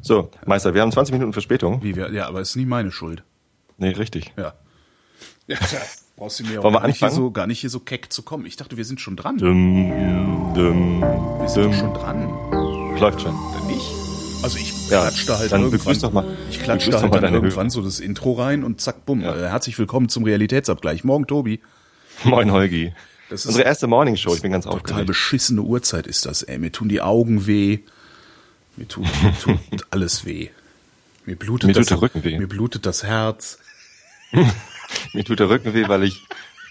So, Meister, wir haben 20 Minuten Verspätung. Wie wir, ja, aber ist nie meine Schuld. Nee, richtig. Ja. Ja, brauchst du mir auch Wollen wir gar nicht, hier so, gar nicht hier so keck zu kommen. Ich dachte, wir sind schon dran. Dum, dum, Wir sind doch dum. schon dran. Läuft schon. Oder nicht? Also ich Ja, klatschte halt dann irgendwann. doch mal- ich klatschte doch halt mal dann irgendwann so das Intro rein und zack, bumm. Ja. Äh, Herzlich willkommen zum Realitätsabgleich. Morgen, Tobi. Moin, Holgi. Das ist Unsere erste Morningshow. Ich bin ganz total aufgeregt. beschissene Uhrzeit ist das, ey. Mir tun die Augen weh. Mir tut, mir tut alles weh. Mir blutet, Mir tut das, der Rücken weh. Mir blutet das Herz. Mir tut der Rücken weh, weil ich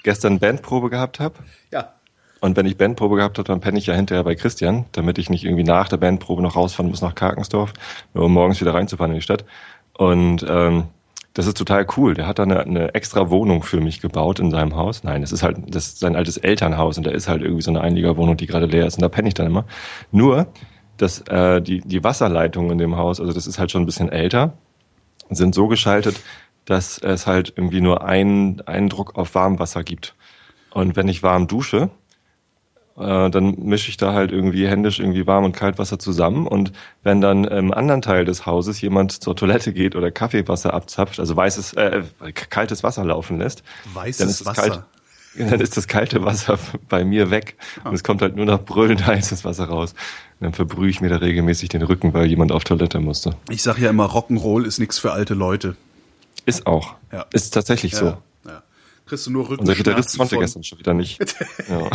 gestern Bandprobe gehabt habe. Ja. Und wenn ich Bandprobe gehabt habe, dann penne ich ja hinterher bei Christian, damit ich nicht irgendwie nach der Bandprobe noch rausfahren muss nach Karkensdorf, nur um morgens wieder reinzufahren in die Stadt. Und ähm, das ist total cool. Der hat da eine, eine extra Wohnung für mich gebaut in seinem Haus. Nein, das ist halt das ist sein altes Elternhaus und da ist halt irgendwie so eine Einliegerwohnung, die gerade leer ist. Und da penne ich dann immer. Nur, dass äh, die, die Wasserleitungen in dem Haus, also das ist halt schon ein bisschen älter, sind so geschaltet, dass es halt irgendwie nur einen, einen Druck auf Warmwasser gibt. Und wenn ich warm dusche, äh, dann mische ich da halt irgendwie händisch irgendwie Warm- und Kaltwasser zusammen. Und wenn dann im anderen Teil des Hauses jemand zur Toilette geht oder Kaffeewasser abzapft, also weißes, äh, kaltes Wasser laufen lässt, Weißes dann ist das Wasser. kalt, dann ist das kalte Wasser bei mir weg und es kommt halt nur noch brüllend heißes Wasser raus. Und dann verbrühe ich mir da regelmäßig den Rücken, weil jemand auf Toilette musste. Ich sag ja immer, Rock'n'Roll ist nichts für alte Leute. Ist auch. Ja. Ist tatsächlich so. Ja, ja. Kriegst du nur Rücken. Unser Gitarrist konnte gestern schon wieder nicht. Ja.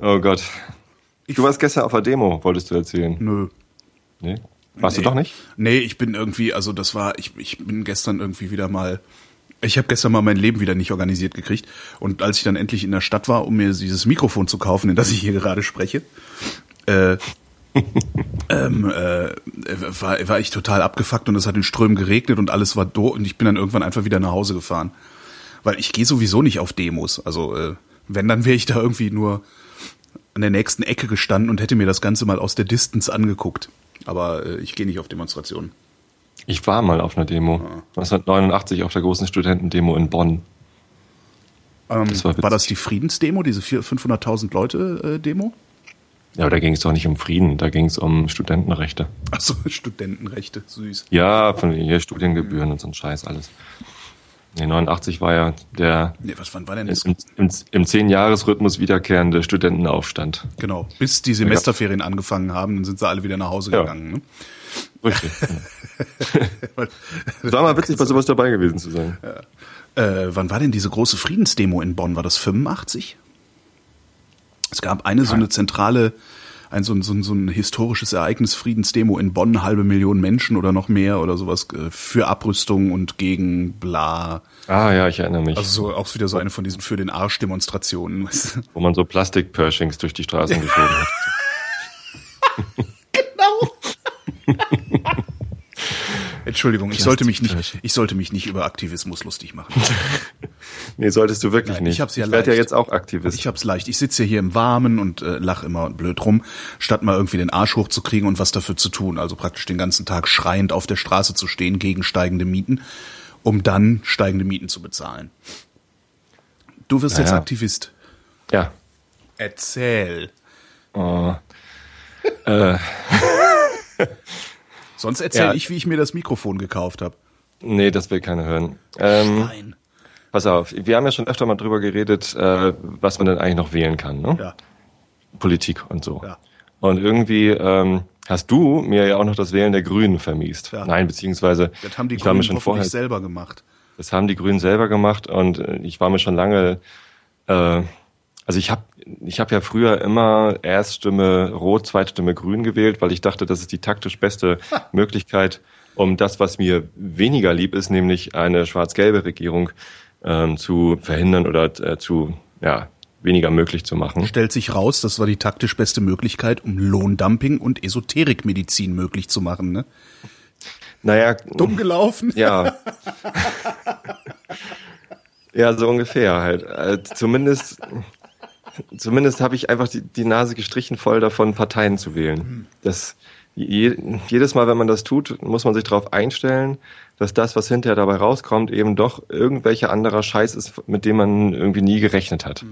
oh Gott. Du warst gestern auf der Demo, wolltest du erzählen. Nö. Nee? Warst Nee. du doch nicht? Nee, ich bin irgendwie, also das war, ich, ich bin gestern irgendwie wieder mal, ich habe gestern mal mein Leben wieder nicht organisiert gekriegt. Und als ich dann endlich in der Stadt war, um mir dieses Mikrofon zu kaufen, in das ich hier gerade spreche, äh, ähm, äh, war, war ich total abgefuckt und es hat in Strömen geregnet und alles war do und ich bin dann irgendwann einfach wieder nach Hause gefahren. Weil ich gehe sowieso nicht auf Demos. Also äh, wenn, dann wäre ich da irgendwie nur an der nächsten Ecke gestanden und hätte mir das Ganze mal aus der Distance angeguckt. Aber äh, ich gehe nicht auf Demonstrationen. Ich war mal auf einer Demo. 1989 auf der großen Studentendemo in Bonn. Ähm, Das war war, das die Friedensdemo, diese vier- 500.000 Leute äh, Demo? Ja, aber da ging es doch nicht um Frieden, da ging es um Studentenrechte. Achso, Studentenrechte, süß. Ja, von hier Studiengebühren und so ein Scheiß alles. Nee, 89 war ja der Nee, was wann war denn das? im, im, im Zehn-Jahres-Rhythmus wiederkehrende Studentenaufstand. Genau, bis die Semesterferien angefangen haben, dann sind sie alle wieder nach Hause Ja. gegangen. Ne? Richtig. War mal witzig, bei sowas dabei gewesen zu sein. Äh, wann war denn diese große Friedensdemo in Bonn? War das 85? Es gab eine so eine zentrale, ein so ein, so ein, so ein historisches Ereignis, Friedensdemo in Bonn, halbe Million Menschen oder noch mehr oder sowas äh, für Abrüstung und gegen bla. Ah ja, ich erinnere mich. Also so auch wieder so eine von diesen für den Arsch Demonstrationen. wo man so Plastik-Pershings durch die Straßen geschoben hat. Entschuldigung, ich sollte mich nicht, ich sollte mich nicht über Aktivismus lustig machen. Nee, solltest du wirklich Nein, nicht. ich hab's ja ja leicht. jetzt auch Aktivist. Ich hab's leicht. Ich sitze hier im Warmen und äh, lach immer blöd rum, statt mal irgendwie den Arsch hochzukriegen und was dafür zu tun. Also praktisch den ganzen Tag schreiend auf der Straße zu stehen gegen steigende Mieten, um dann steigende Mieten zu bezahlen. Du wirst jetzt Naja. Aktivist. ja. Erzähl. Oh. äh, Sonst erzähl Ja. ich, wie ich mir das Mikrofon gekauft habe. nee, das will keiner hören. Ähm, Nein. pass auf, wir haben ja schon öfter mal drüber geredet, äh, was man denn eigentlich noch wählen kann. Ne? Ja. Politik und so. Ja. Und irgendwie ähm, hast du mir ja auch noch das Wählen der Grünen vermiest. Ja. Nein, beziehungsweise Das haben die ich war mir Grünen schon vorher selber gemacht. Das haben die Grünen selber gemacht und äh, ich war mir schon lange, äh, also ich habe ich hab ja früher immer Erststimme Rot, Zweitstimme Grün gewählt, weil ich dachte, das ist die taktisch beste Möglichkeit, um das, was mir weniger lieb ist, nämlich eine schwarz-gelbe Regierung ähm, zu verhindern oder äh, zu ja weniger möglich zu machen. Stellt sich raus, das war die taktisch beste Möglichkeit, um Lohndumping und Esoterikmedizin möglich zu machen. Ne? Naja, Dumm gelaufen. Ja. ja, so ungefähr halt. Äh, zumindest zumindest habe ich einfach die, die Nase gestrichen voll davon, Parteien zu wählen. Das, je, jedes Mal, wenn man das tut, muss man sich darauf einstellen, dass das, was hinterher dabei rauskommt, eben doch irgendwelcher anderer Scheiß ist, mit dem man irgendwie nie gerechnet hat.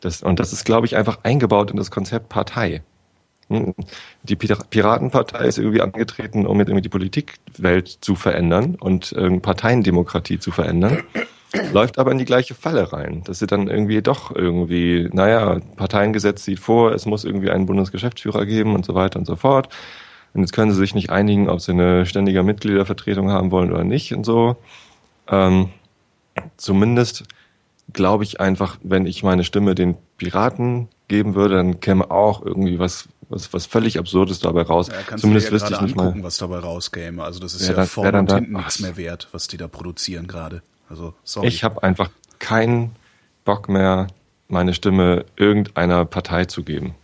Das, und das ist, glaube ich, einfach eingebaut in das Konzept Partei. Die Piratenpartei ist irgendwie angetreten, um irgendwie die Politikwelt zu verändern und ähm, Parteiendemokratie zu verändern. Läuft aber in die gleiche Falle rein, dass sie dann irgendwie doch irgendwie, naja, Parteiengesetz sieht vor, es muss irgendwie einen Bundesgeschäftsführer geben und so weiter und so fort. Und jetzt können sie sich nicht einigen, ob sie eine ständige Mitgliedervertretung haben wollen oder nicht und so. Ähm, zumindest glaube ich einfach, wenn ich meine Stimme den Piraten geben würde, dann käme auch irgendwie was, was, was völlig Absurdes dabei raus. Ja, Zumindest wüsste ich nicht angucken, mal, was dabei rauskäme. Also das ist ja dann, vorne und hinten nichts mehr wert, was die da produzieren gerade. Also sorry. Ich habe einfach keinen Bock mehr, meine Stimme irgendeiner Partei zu geben.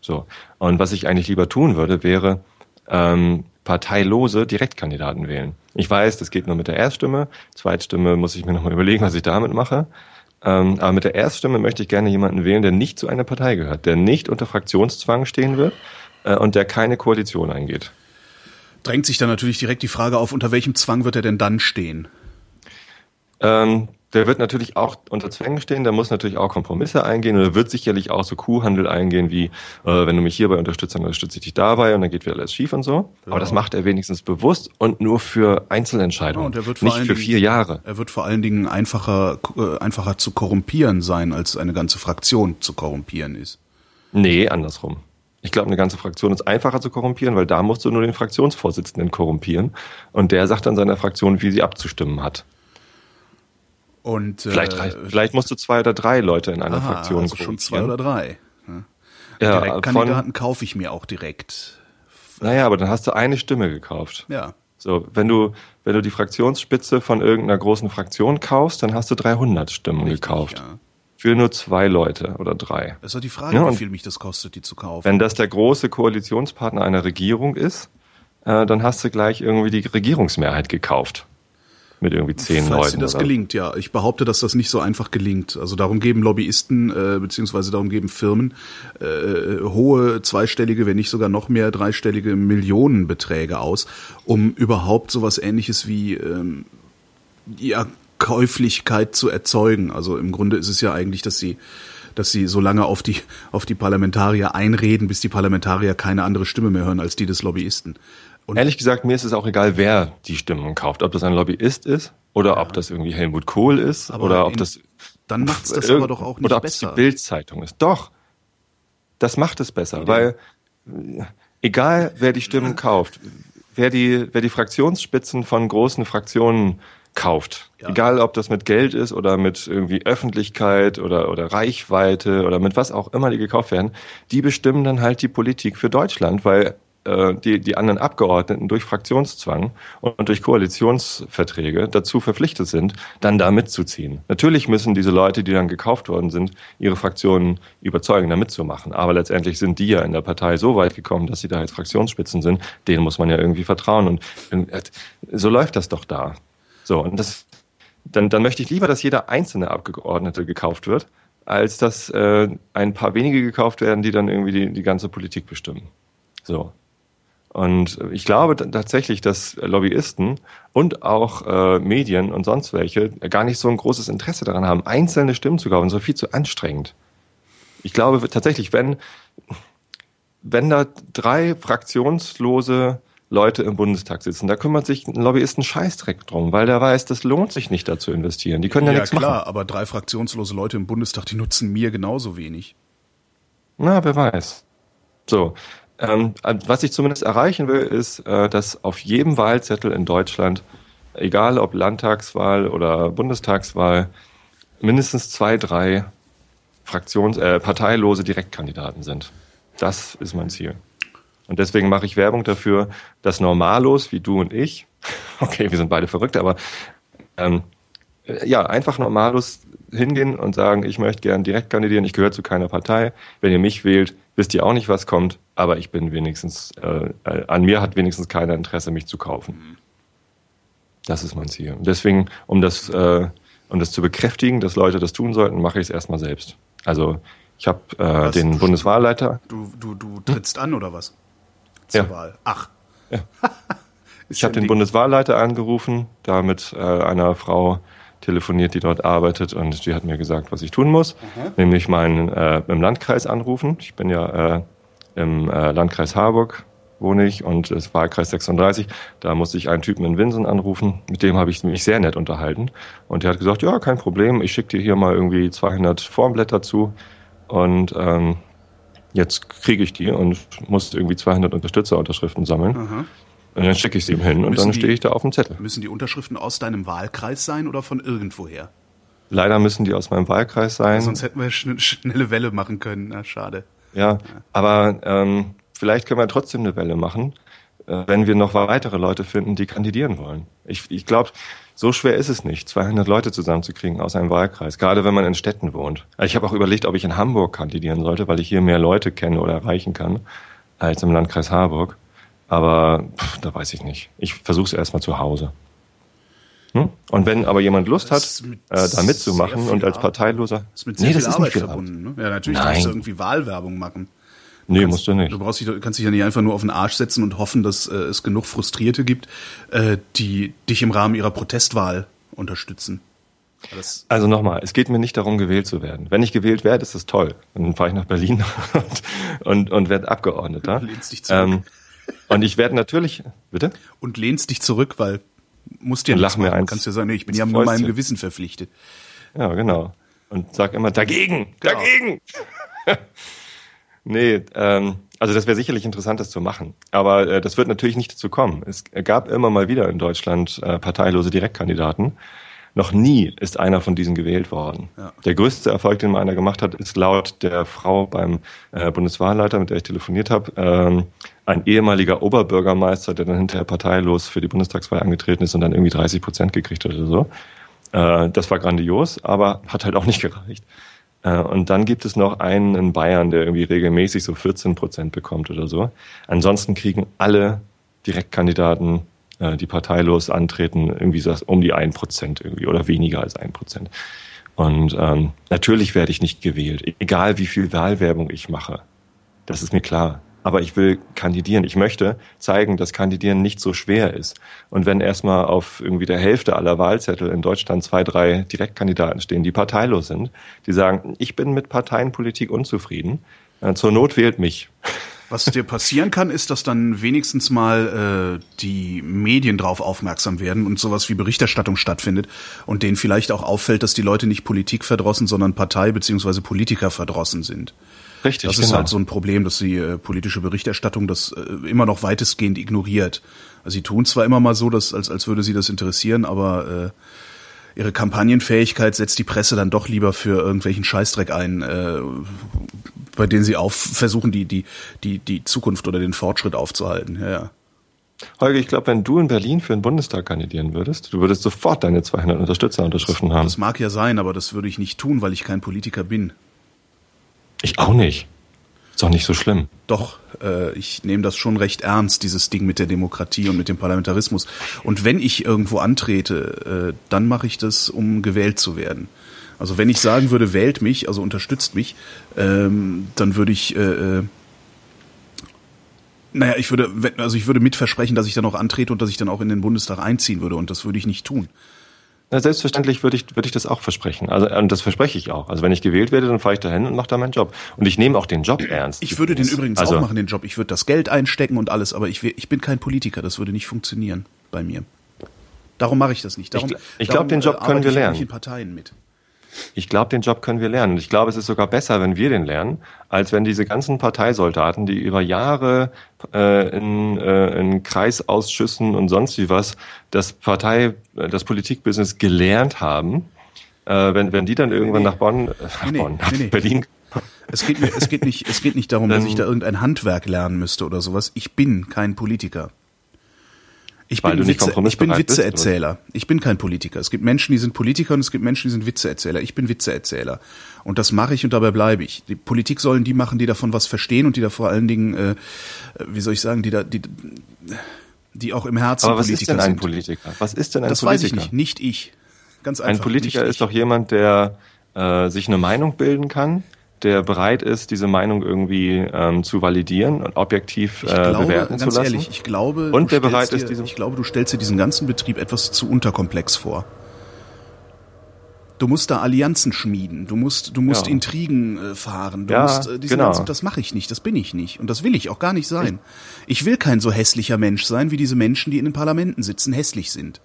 So. Und was ich eigentlich lieber tun würde, wäre ähm, parteilose Direktkandidaten wählen. Ich weiß, das geht nur mit der Erststimme. Zweitstimme muss ich mir nochmal überlegen, was ich damit mache. Ähm, aber mit der Erststimme möchte ich gerne jemanden wählen, der nicht zu einer Partei gehört, der nicht unter Fraktionszwang stehen wird äh, und der keine Koalition eingeht. Drängt sich dann natürlich direkt die Frage auf, unter welchem Zwang wird er denn dann stehen? Ähm, der wird natürlich auch unter Zwängen stehen, der muss natürlich auch Kompromisse eingehen oder wird sicherlich auch so Kuhhandel eingehen, wie äh, wenn du mich hierbei unterstützt, dann unterstütze ich dich dabei und dann geht wieder alles schief und so. Ja. Aber das macht er wenigstens bewusst und nur für Einzelentscheidungen, ja, nicht für vier Dingen, Jahre. Er wird vor allen Dingen einfacher, äh, einfacher zu korrumpieren sein, als eine ganze Fraktion zu korrumpieren ist. Nee, andersrum. Ich glaube, eine ganze Fraktion ist einfacher zu korrumpieren, weil da musst du nur den Fraktionsvorsitzenden korrumpieren und der sagt dann seiner Fraktion, wie sie abzustimmen hat. Und, äh, vielleicht, vielleicht musst du zwei oder drei Leute in einer aha, Fraktion also schon zwei oder drei. Ne? Ja, Direktkandidaten kaufe ich mir auch direkt. Naja, aber dann hast du eine Stimme gekauft. Ja. So, wenn du, wenn du die Fraktionsspitze von irgendeiner großen Fraktion kaufst, dann hast du 300 Stimmen Richtig, gekauft. Ja. Für nur zwei Leute oder drei. Das ist doch die Frage, ja, wie viel mich das kostet, die zu kaufen. Wenn das der große Koalitionspartner einer Regierung ist, äh, dann hast du gleich irgendwie die Regierungsmehrheit gekauft mit irgendwie zehn Falls Leuten. Falls das oder? gelingt, ja. Ich behaupte, dass das nicht so einfach gelingt. Also darum geben Lobbyisten äh, beziehungsweise darum geben Firmen äh, hohe zweistellige, wenn nicht sogar noch mehr dreistellige Millionenbeträge aus, um überhaupt sowas Ähnliches wie ähm, ja Käuflichkeit zu erzeugen. Also im Grunde ist es ja eigentlich, dass sie dass sie so lange auf die, auf die Parlamentarier einreden, bis die Parlamentarier keine andere Stimme mehr hören als die des Lobbyisten. Und Ehrlich gesagt, mir ist es auch egal, wer die Stimmen kauft. Ob das ein Lobbyist ist oder ja. ob das irgendwie Helmut Kohl ist aber oder ob das. Dann macht es das aber doch auch nicht oder besser. Oder ob es die Bildzeitung ist. Doch. Das macht es besser, weil egal wer die Stimmen kauft, wer die, wer die Fraktionsspitzen von großen Fraktionen kauft. Ja. Egal, ob das mit Geld ist oder mit irgendwie Öffentlichkeit oder, oder Reichweite oder mit was auch immer die gekauft werden, die bestimmen dann halt die Politik für Deutschland, weil äh, die, die anderen Abgeordneten durch Fraktionszwang und durch Koalitionsverträge dazu verpflichtet sind, dann da mitzuziehen. Natürlich müssen diese Leute, die dann gekauft worden sind, ihre Fraktionen überzeugen, da mitzumachen. Aber letztendlich sind die ja in der Partei so weit gekommen, dass sie da jetzt Fraktionsspitzen sind. Denen muss man ja irgendwie vertrauen. Und äh, so läuft das doch da. So, und das, dann, dann möchte ich lieber, dass jeder einzelne Abgeordnete gekauft wird, als dass äh, ein paar wenige gekauft werden, die dann irgendwie die, die ganze Politik bestimmen. So. Und ich glaube tatsächlich, dass Lobbyisten und auch äh, Medien und sonst welche gar nicht so ein großes Interesse daran haben, einzelne Stimmen zu kaufen. So viel zu anstrengend. Ich glaube tatsächlich, wenn, wenn da drei fraktionslose Leute im Bundestag sitzen, da kümmert sich ein Lobbyisten Scheißdreck drum, weil der weiß, das lohnt sich nicht da zu investieren. Die können ja, ja nichts klar, machen. Ja klar, aber drei fraktionslose Leute im Bundestag, die nutzen mir genauso wenig. Na, wer weiß. So, ähm, was ich zumindest erreichen will, ist, äh, dass auf jedem Wahlzettel in Deutschland, egal ob Landtagswahl oder Bundestagswahl, mindestens zwei, drei Fraktions-, äh, parteilose Direktkandidaten sind. Das ist mein Ziel. Und deswegen mache ich Werbung dafür, dass Normalos wie du und ich, okay, wir sind beide verrückt, aber ähm, ja, einfach Normalos hingehen und sagen, ich möchte gern direkt kandidieren, ich gehöre zu keiner Partei. Wenn ihr mich wählt, wisst ihr auch nicht, was kommt, aber ich bin wenigstens, äh, an mir hat wenigstens keiner Interesse, mich zu kaufen. Das ist mein Ziel. Und deswegen, um das, äh, um das zu bekräftigen, dass Leute das tun sollten, mache ich es erstmal selbst. Also ich habe äh, den du, Bundeswahlleiter. Du, du, du trittst hm? an oder was? Zur ja. Wahl. Ach. Ja. ich habe den Bundeswahlleiter angerufen, da mit äh, einer Frau telefoniert, die dort arbeitet und die hat mir gesagt, was ich tun muss, mhm. nämlich meinen äh, im Landkreis anrufen. Ich bin ja äh, im äh, Landkreis Harburg wohne ich und es Wahlkreis 36. Da musste ich einen Typen in Winsen anrufen. Mit dem habe ich mich sehr nett unterhalten. Und der hat gesagt, ja, kein Problem, ich schicke dir hier mal irgendwie 200 Formblätter zu. Und ähm, jetzt kriege ich die und muss irgendwie 200 Unterstützerunterschriften sammeln. Aha. Und dann schicke ich sie ihm hin und dann stehe ich da auf dem Zettel. Müssen die Unterschriften aus deinem Wahlkreis sein oder von irgendwoher? Leider müssen die aus meinem Wahlkreis sein. Sonst hätten wir eine schnelle Welle machen können. Na, schade. Ja, ja. aber ähm, vielleicht können wir trotzdem eine Welle machen, äh, wenn wir noch weitere Leute finden, die kandidieren wollen. Ich, ich glaube, so schwer ist es nicht, 200 Leute zusammenzukriegen aus einem Wahlkreis, gerade wenn man in Städten wohnt. Ich habe auch überlegt, ob ich in Hamburg kandidieren sollte, weil ich hier mehr Leute kenne oder erreichen kann als im Landkreis Harburg. Aber pff, da weiß ich nicht. Ich versuche es erstmal zu Hause. Hm? Und wenn aber jemand Lust hat, mit äh, da mitzumachen und als Parteiloser. Das ist mit sehr nee, viel Arbeit verbunden. Ne? Ja, natürlich Nein. musst du irgendwie Wahlwerbung machen. Nee, kannst, musst du nicht. Du brauchst dich, kannst dich ja nicht einfach nur auf den Arsch setzen und hoffen, dass äh, es genug Frustrierte gibt, äh, die dich im Rahmen ihrer Protestwahl unterstützen. Das also nochmal, es geht mir nicht darum, gewählt zu werden. Wenn ich gewählt werde, ist das toll. Dann fahre ich nach Berlin und, und, und werde Abgeordneter. Lehnst dich zurück. Ähm, und ich werde natürlich, bitte? Und lehnst dich zurück, weil musst dir lach mir eins. Kannst ja sagen, nee, ich bin ja nur meinem Gewissen verpflichtet. Ja, genau. Und sag immer dagegen, genau. dagegen. Nee, ähm, also das wäre sicherlich interessant, das zu machen. Aber äh, das wird natürlich nicht dazu kommen. Es gab immer mal wieder in Deutschland äh, parteilose Direktkandidaten. Noch nie ist einer von diesen gewählt worden. Ja. Der größte Erfolg, den mal einer gemacht hat, ist laut der Frau beim äh, Bundeswahlleiter, mit der ich telefoniert habe, ähm, ein ehemaliger Oberbürgermeister, der dann hinterher parteilos für die Bundestagswahl angetreten ist und dann irgendwie 30 Prozent gekriegt hat oder so. Äh, das war grandios, aber hat halt auch nicht gereicht. Äh, und dann gibt es noch einen in Bayern, der irgendwie regelmäßig so 14 Prozent bekommt oder so. Ansonsten kriegen alle Direktkandidaten, äh, die parteilos antreten, irgendwie so um die ein Prozent irgendwie oder weniger als ein Prozent. Und ähm, natürlich werde ich nicht gewählt, egal wie viel Wahlwerbung ich mache. Das ist mir klar aber ich will kandidieren. Ich möchte zeigen, dass Kandidieren nicht so schwer ist. Und wenn erstmal auf irgendwie der Hälfte aller Wahlzettel in Deutschland zwei, drei Direktkandidaten stehen, die parteilos sind, die sagen, ich bin mit Parteienpolitik unzufrieden, äh, zur Not wählt mich. Was dir passieren kann, ist, dass dann wenigstens mal äh, die Medien drauf aufmerksam werden und sowas wie Berichterstattung stattfindet und denen vielleicht auch auffällt, dass die Leute nicht Politik verdrossen, sondern Partei beziehungsweise Politiker verdrossen sind. Richtig, Das ist genau. halt so ein Problem, dass die äh, politische Berichterstattung das äh, immer noch weitestgehend ignoriert. Also sie tun zwar immer mal so, dass, als, als würde sie das interessieren, aber äh, ihre Kampagnenfähigkeit setzt die Presse dann doch lieber für irgendwelchen Scheißdreck ein, äh, bei denen sie auf versuchen, die, die, die, die Zukunft oder den Fortschritt aufzuhalten. Ja, ja. Holger, ich glaube, wenn du in Berlin für den Bundestag kandidieren würdest, du würdest sofort deine 200 Unterstützerunterschriften haben. Das mag ja sein, aber das würde ich nicht tun, weil ich kein Politiker bin. Ich auch nicht. Ist doch nicht so schlimm. Doch, äh, ich nehme das schon recht ernst, dieses Ding mit der Demokratie und mit dem Parlamentarismus. Und wenn ich irgendwo antrete, äh, dann mache ich das, um gewählt zu werden. Also wenn ich sagen würde, wählt mich, also unterstützt mich, ähm, dann würde ich, äh, äh, naja, ich würde, also ich würde mit versprechen, dass ich dann auch antrete und dass ich dann auch in den Bundestag einziehen würde. Und das würde ich nicht tun. Na, selbstverständlich würde ich, würde ich das auch versprechen. Also, und das verspreche ich auch. Also wenn ich gewählt werde, dann fahre ich dahin und mache da meinen Job. Und ich nehme auch den Job ernst. Ich würde den übrigens also, auch machen, den Job. Ich würde das Geld einstecken und alles, aber ich, ich bin kein Politiker. Das würde nicht funktionieren bei mir. Darum mache ich das nicht. Darum, ich ich glaube, den Job äh, können wir lernen. Ich in Parteien mit. Ich glaube, den Job können wir lernen. Und ich glaube, es ist sogar besser, wenn wir den lernen, als wenn diese ganzen Parteisoldaten, die über Jahre äh, in, äh, in Kreisausschüssen und sonst wie was das Partei, das Politikbusiness gelernt haben, äh, wenn, wenn die dann irgendwann nee, nach Bonn, äh, nach, nee, Bonn, nach nee, Berlin es geht, mir, es, geht nicht, es geht nicht darum, dass ich da irgendein Handwerk lernen müsste oder sowas. Ich bin kein Politiker. Ich bin, Witze, ich bin Witzeerzähler. Bist, ich bin kein Politiker. Es gibt Menschen, die sind Politiker und es gibt Menschen, die sind Witzeerzähler. Ich bin Witzeerzähler. Und das mache ich und dabei bleibe ich. Die Politik sollen die machen, die davon was verstehen und die da vor allen Dingen, äh, wie soll ich sagen, die da, die, die auch im Herzen Aber was Politiker ist denn ein sind. Politiker? Was ist denn ein das Politiker? Das weiß ich nicht. Nicht ich. Ganz einfach. Ein Politiker ist doch jemand, der äh, sich eine Meinung bilden kann, der bereit ist, diese Meinung irgendwie ähm, zu validieren und objektiv äh, glaube, bewerten zu lassen. Ehrlich, ich glaube, und der bereit ist, diese ich glaube, du stellst dir diesen ganzen Betrieb etwas zu unterkomplex vor. Du musst da Allianzen schmieden, du musst, du musst ja. Intrigen äh, fahren, du ja, musst äh, genau. ganzen, das mache ich nicht, das bin ich nicht und das will ich auch gar nicht sein. Ich, ich will kein so hässlicher Mensch sein, wie diese Menschen, die in den Parlamenten sitzen, hässlich sind.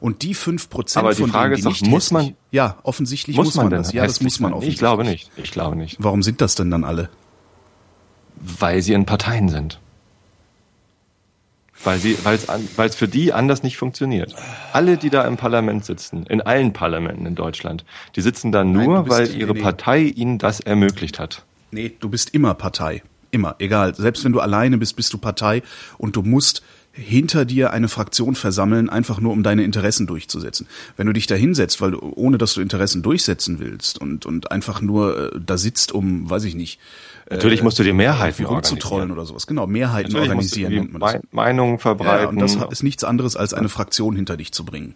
Und die fünf Prozent von Frage denen, die ist doch, muss man, ja, offensichtlich muss, muss man, das. Ja, das muss man offensichtlich. Ich glaube nicht. Ich glaube nicht. Warum sind das denn dann alle? Weil sie in Parteien sind. Weil sie, weil es, weil es für die anders nicht funktioniert. Alle, die da im Parlament sitzen, in allen Parlamenten in Deutschland, die sitzen da nur, Nein, weil ihre nee, Partei ihnen das ermöglicht hat. Nee, du bist immer Partei. Immer. Egal. Selbst wenn du alleine bist, bist du Partei und du musst hinter dir eine Fraktion versammeln, einfach nur um deine Interessen durchzusetzen. Wenn du dich da hinsetzt, weil du, ohne dass du Interessen durchsetzen willst und, und einfach nur äh, da sitzt, um, weiß ich nicht, Natürlich musst du dir Mehrheiten rumzutrollen oder sowas. Genau, Mehrheiten Natürlich organisieren nennt man das. Meinungen verbreiten. Ja, und das ist nichts anderes als eine Fraktion hinter dich zu bringen.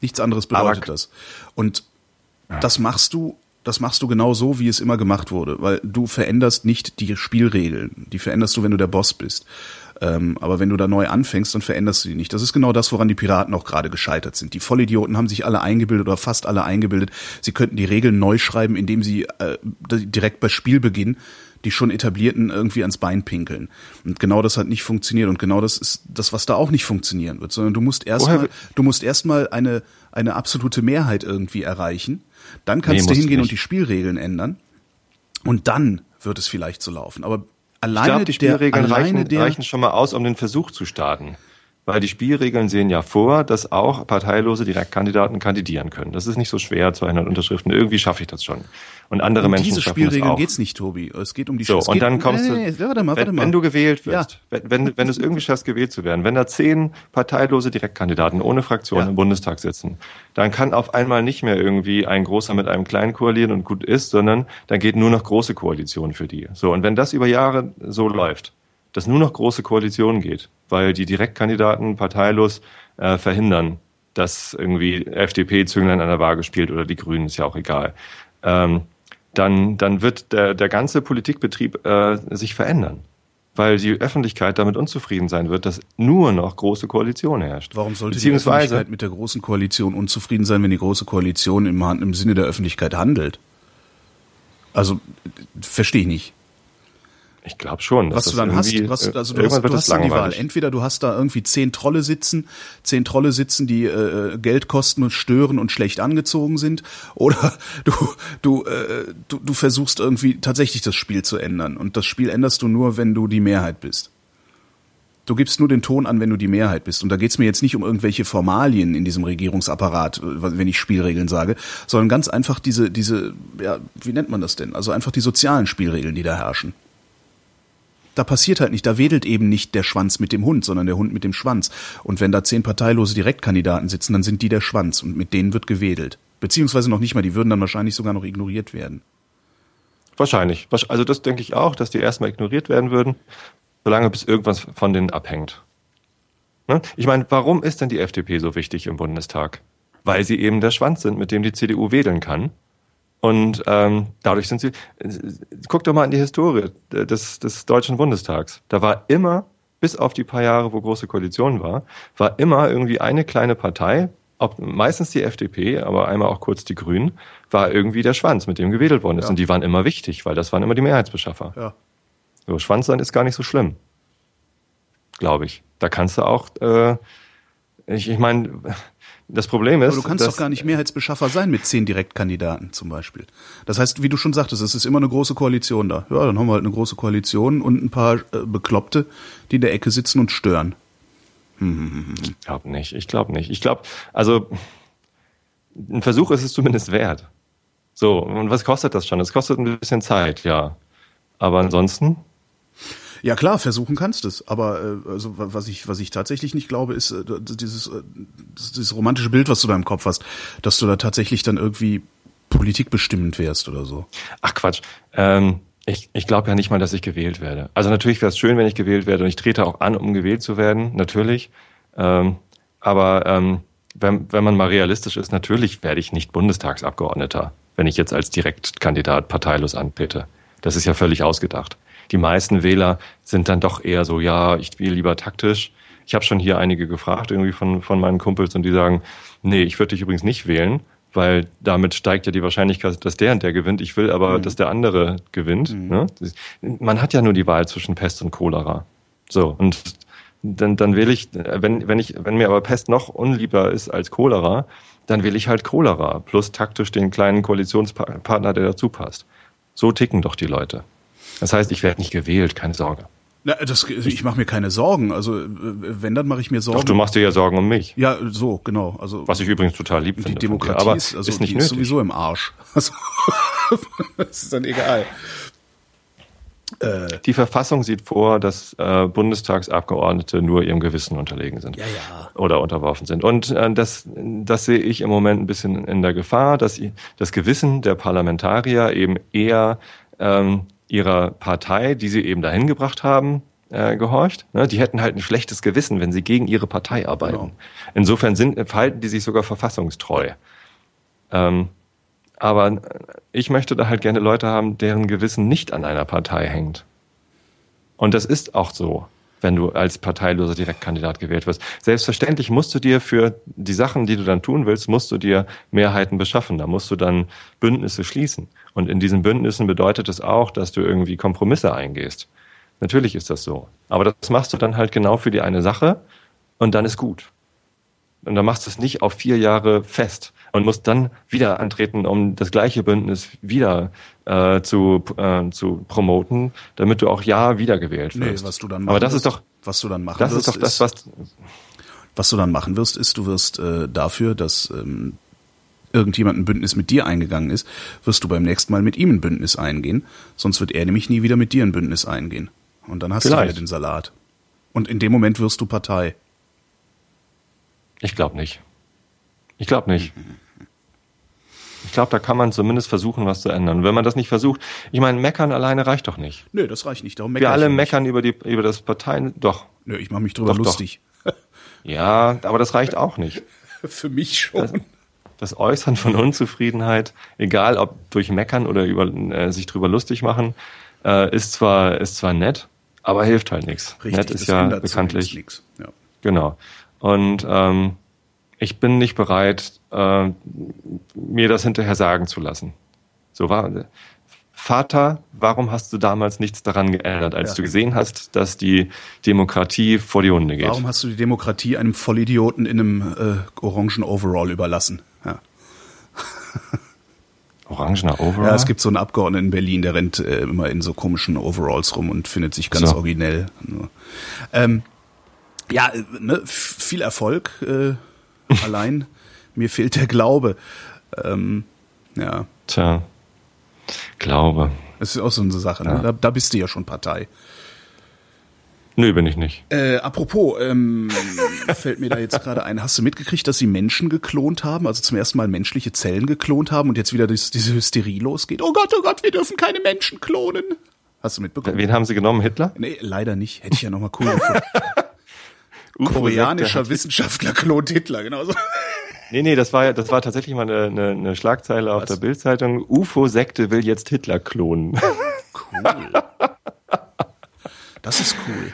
Nichts anderes bedeutet Aber, das. Und ja. das machst du das machst du genau so, wie es immer gemacht wurde, weil du veränderst nicht die Spielregeln. Die veränderst du, wenn du der Boss bist. Ähm, aber wenn du da neu anfängst, dann veränderst du die nicht. Das ist genau das, woran die Piraten auch gerade gescheitert sind. Die Vollidioten haben sich alle eingebildet oder fast alle eingebildet, sie könnten die Regeln neu schreiben, indem sie äh, direkt bei Spielbeginn die schon etablierten irgendwie ans Bein pinkeln. Und genau das hat nicht funktioniert und genau das ist das, was da auch nicht funktionieren wird, sondern du musst erstmal, du musst erstmal eine, eine absolute Mehrheit irgendwie erreichen. Dann kannst nee, du hingehen und die Spielregeln ändern. Und dann wird es vielleicht so laufen. Aber alleine ich glaub, die Spielregeln der, reichen, der, reichen schon mal aus, um den Versuch zu starten. Weil die Spielregeln sehen ja vor, dass auch parteilose Direktkandidaten kandidieren können. Das ist nicht so schwer, 200 Unterschriften. Irgendwie schaffe ich das schon. Und andere um Menschen diese schaffen Spielregeln das auch. geht's nicht, Tobi. Es geht um die So, und dann kommst du, nee, nee, warte mal, warte wenn, mal. wenn du gewählt wirst, ja. wenn, wenn, wenn du es irgendwie schaffst, gewählt zu werden, wenn da zehn parteilose Direktkandidaten ohne Fraktion ja. im Bundestag sitzen, dann kann auf einmal nicht mehr irgendwie ein großer mit einem kleinen koalieren und gut ist, sondern dann geht nur noch große Koalition für die. So, und wenn das über Jahre so läuft, dass nur noch große Koalitionen geht, weil die Direktkandidaten parteilos äh, verhindern, dass irgendwie FDP Zünglein an der Waage spielt oder die Grünen, ist ja auch egal. Ähm, dann, dann wird der, der ganze Politikbetrieb äh, sich verändern. Weil die Öffentlichkeit damit unzufrieden sein wird, dass nur noch große Koalition herrscht. Warum sollte die Öffentlichkeit mit der großen Koalition unzufrieden sein, wenn die große Koalition im, im Sinne der Öffentlichkeit handelt? Also, verstehe ich nicht. Ich glaube schon. Was du dann hast, was, äh, also du hast, du hast dann die Wahl. Entweder du hast da irgendwie zehn Trolle sitzen, zehn Trolle sitzen, die äh, Geld kosten und stören und schlecht angezogen sind, oder du du, äh, du du versuchst irgendwie tatsächlich das Spiel zu ändern. Und das Spiel änderst du nur, wenn du die Mehrheit bist. Du gibst nur den Ton an, wenn du die Mehrheit bist. Und da geht's mir jetzt nicht um irgendwelche Formalien in diesem Regierungsapparat, wenn ich Spielregeln sage, sondern ganz einfach diese, diese, ja, wie nennt man das denn? Also einfach die sozialen Spielregeln, die da herrschen da passiert halt nicht, da wedelt eben nicht der Schwanz mit dem Hund, sondern der Hund mit dem Schwanz. Und wenn da zehn parteilose Direktkandidaten sitzen, dann sind die der Schwanz und mit denen wird gewedelt. Beziehungsweise noch nicht mal, die würden dann wahrscheinlich sogar noch ignoriert werden. Wahrscheinlich. Also das denke ich auch, dass die erstmal ignoriert werden würden, solange bis irgendwas von denen abhängt. Ne? Ich meine, warum ist denn die FDP so wichtig im Bundestag? Weil sie eben der Schwanz sind, mit dem die CDU wedeln kann und ähm, dadurch sind sie. Guck doch mal in die Historie des, des Deutschen Bundestags. Da war immer, bis auf die paar Jahre, wo große Koalition war, war immer irgendwie eine kleine Partei, ob, meistens die FDP, aber einmal auch kurz die Grünen, war irgendwie der Schwanz, mit dem gewedelt worden ist. Ja. Und die waren immer wichtig, weil das waren immer die Mehrheitsbeschaffer. Ja. So, Schwanz sein ist gar nicht so schlimm. Glaube ich. Da kannst du auch, äh, ich, ich meine, das Problem ist. Aber du kannst doch gar nicht Mehrheitsbeschaffer sein mit zehn Direktkandidaten zum Beispiel. Das heißt, wie du schon sagtest, es ist immer eine große Koalition da. Ja, dann haben wir halt eine große Koalition und ein paar äh, Bekloppte, die in der Ecke sitzen und stören. Hm. Ich glaube nicht. Ich glaube nicht. Ich glaube, also ein Versuch ist es zumindest wert. So, und was kostet das schon? Es kostet ein bisschen Zeit, ja. Aber ansonsten ja klar, versuchen kannst es, aber äh, also was ich was ich tatsächlich nicht glaube, ist äh, dieses äh, dieses romantische Bild, was du da im Kopf hast, dass du da tatsächlich dann irgendwie politikbestimmend wärst oder so. Ach Quatsch. Ähm, ich, ich glaube ja nicht mal, dass ich gewählt werde. Also natürlich wäre es schön, wenn ich gewählt werde und ich trete auch an, um gewählt zu werden, natürlich. Ähm, aber ähm, wenn, wenn man mal realistisch ist, natürlich werde ich nicht Bundestagsabgeordneter, wenn ich jetzt als Direktkandidat parteilos antrete. Das ist ja völlig ausgedacht die meisten Wähler sind dann doch eher so, ja, ich wähle lieber taktisch. Ich habe schon hier einige gefragt, irgendwie von, von meinen Kumpels, und die sagen, nee, ich würde dich übrigens nicht wählen, weil damit steigt ja die Wahrscheinlichkeit, dass der und der gewinnt. Ich will aber, mhm. dass der andere gewinnt. Mhm. Ne? Man hat ja nur die Wahl zwischen Pest und Cholera. So, und dann, dann will ich, wenn, wenn ich, wenn mir aber Pest noch unlieber ist als Cholera, dann will ich halt Cholera plus taktisch den kleinen Koalitionspartner, der dazu passt. So ticken doch die Leute. Das heißt, ich werde nicht gewählt, keine Sorge. Na, das, ich mache mir keine Sorgen. Also wenn, dann mache ich mir Sorgen. Doch, du machst dir ja Sorgen um mich. Ja, so, genau. Also Was ich übrigens total lieb finde. Die Demokratie aber ist, also ist nicht die ist sowieso im Arsch. Also, das ist dann egal. Äh, die Verfassung sieht vor, dass äh, Bundestagsabgeordnete nur ihrem Gewissen unterlegen sind. Ja, ja. Oder unterworfen sind. Und äh, das, das sehe ich im Moment ein bisschen in der Gefahr, dass das Gewissen der Parlamentarier eben eher ähm, ihrer Partei, die sie eben dahin gebracht haben, äh, gehorcht. Ne? Die hätten halt ein schlechtes Gewissen, wenn sie gegen ihre Partei arbeiten. Genau. Insofern sind, verhalten die sich sogar verfassungstreu. Ähm, aber ich möchte da halt gerne Leute haben, deren Gewissen nicht an einer Partei hängt. Und das ist auch so, wenn du als parteiloser Direktkandidat gewählt wirst. Selbstverständlich musst du dir für die Sachen, die du dann tun willst, musst du dir Mehrheiten beschaffen. Da musst du dann Bündnisse schließen. Und in diesen Bündnissen bedeutet es auch, dass du irgendwie Kompromisse eingehst. Natürlich ist das so. Aber das machst du dann halt genau für die eine Sache und dann ist gut. Und dann machst du es nicht auf vier Jahre fest und musst dann wieder antreten, um das gleiche Bündnis wieder äh, zu, äh, zu promoten, damit du auch ja wiedergewählt wirst. Nee, was du dann machen Aber das wirst, ist doch, was du dann machen das wirst, ist doch das, was, was du dann machen wirst, ist, du wirst äh, dafür, dass ähm, irgendjemand ein Bündnis mit dir eingegangen ist, wirst du beim nächsten Mal mit ihm ein Bündnis eingehen. Sonst wird er nämlich nie wieder mit dir ein Bündnis eingehen. Und dann hast Vielleicht. du wieder den Salat. Und in dem Moment wirst du Partei. Ich glaube nicht. Ich glaube nicht. Ich glaube, da kann man zumindest versuchen, was zu ändern. wenn man das nicht versucht, ich meine, meckern alleine reicht doch nicht. Nö, das reicht nicht. Darum Wir alle meckern über die über das Parteien. Doch. Nö, ich mache mich drüber doch, lustig. Doch. Ja, aber das reicht auch nicht. Für mich schon. Das, das, Äußern von Unzufriedenheit, egal ob durch Meckern oder über, äh, sich drüber lustig machen, äh, ist zwar ist zwar nett, aber hilft halt nichts. Nett ist ja bekanntlich. Ja. Genau. Und ähm, ich bin nicht bereit, äh, mir das hinterher sagen zu lassen. So war. Vater, warum hast du damals nichts daran geändert, als ja. du gesehen hast, dass die Demokratie vor die Hunde geht? Warum hast du die Demokratie einem Vollidioten in einem äh, orangen Overall überlassen? Ja. Orangener Overall? Ja, es gibt so einen Abgeordneten in Berlin, der rennt äh, immer in so komischen Overalls rum und findet sich ganz so. originell. Ähm, ja, äh, ne, viel Erfolg. Äh, allein. Mir fehlt der Glaube. Ähm, ja. Tja. Glaube. Das ist auch so eine Sache. Ne? Ja. Da, da bist du ja schon Partei. Nö, bin ich nicht. Äh, apropos, ähm, fällt mir da jetzt gerade ein, hast du mitgekriegt, dass sie Menschen geklont haben, also zum ersten Mal menschliche Zellen geklont haben und jetzt wieder diese, diese Hysterie losgeht? Oh Gott, oh Gott, wir dürfen keine Menschen klonen. Hast du mitbekommen? Wen haben sie genommen? Hitler? Nee, leider nicht. Hätte ich ja nochmal cool gefunden. Koreanischer Wissenschaftler klont Hitler, genau so. Nee, nee, das war ja, das war tatsächlich mal eine, eine, eine Schlagzeile Was? auf der Bildzeitung. UFO-Sekte will jetzt Hitler klonen. Cool. Das ist cool.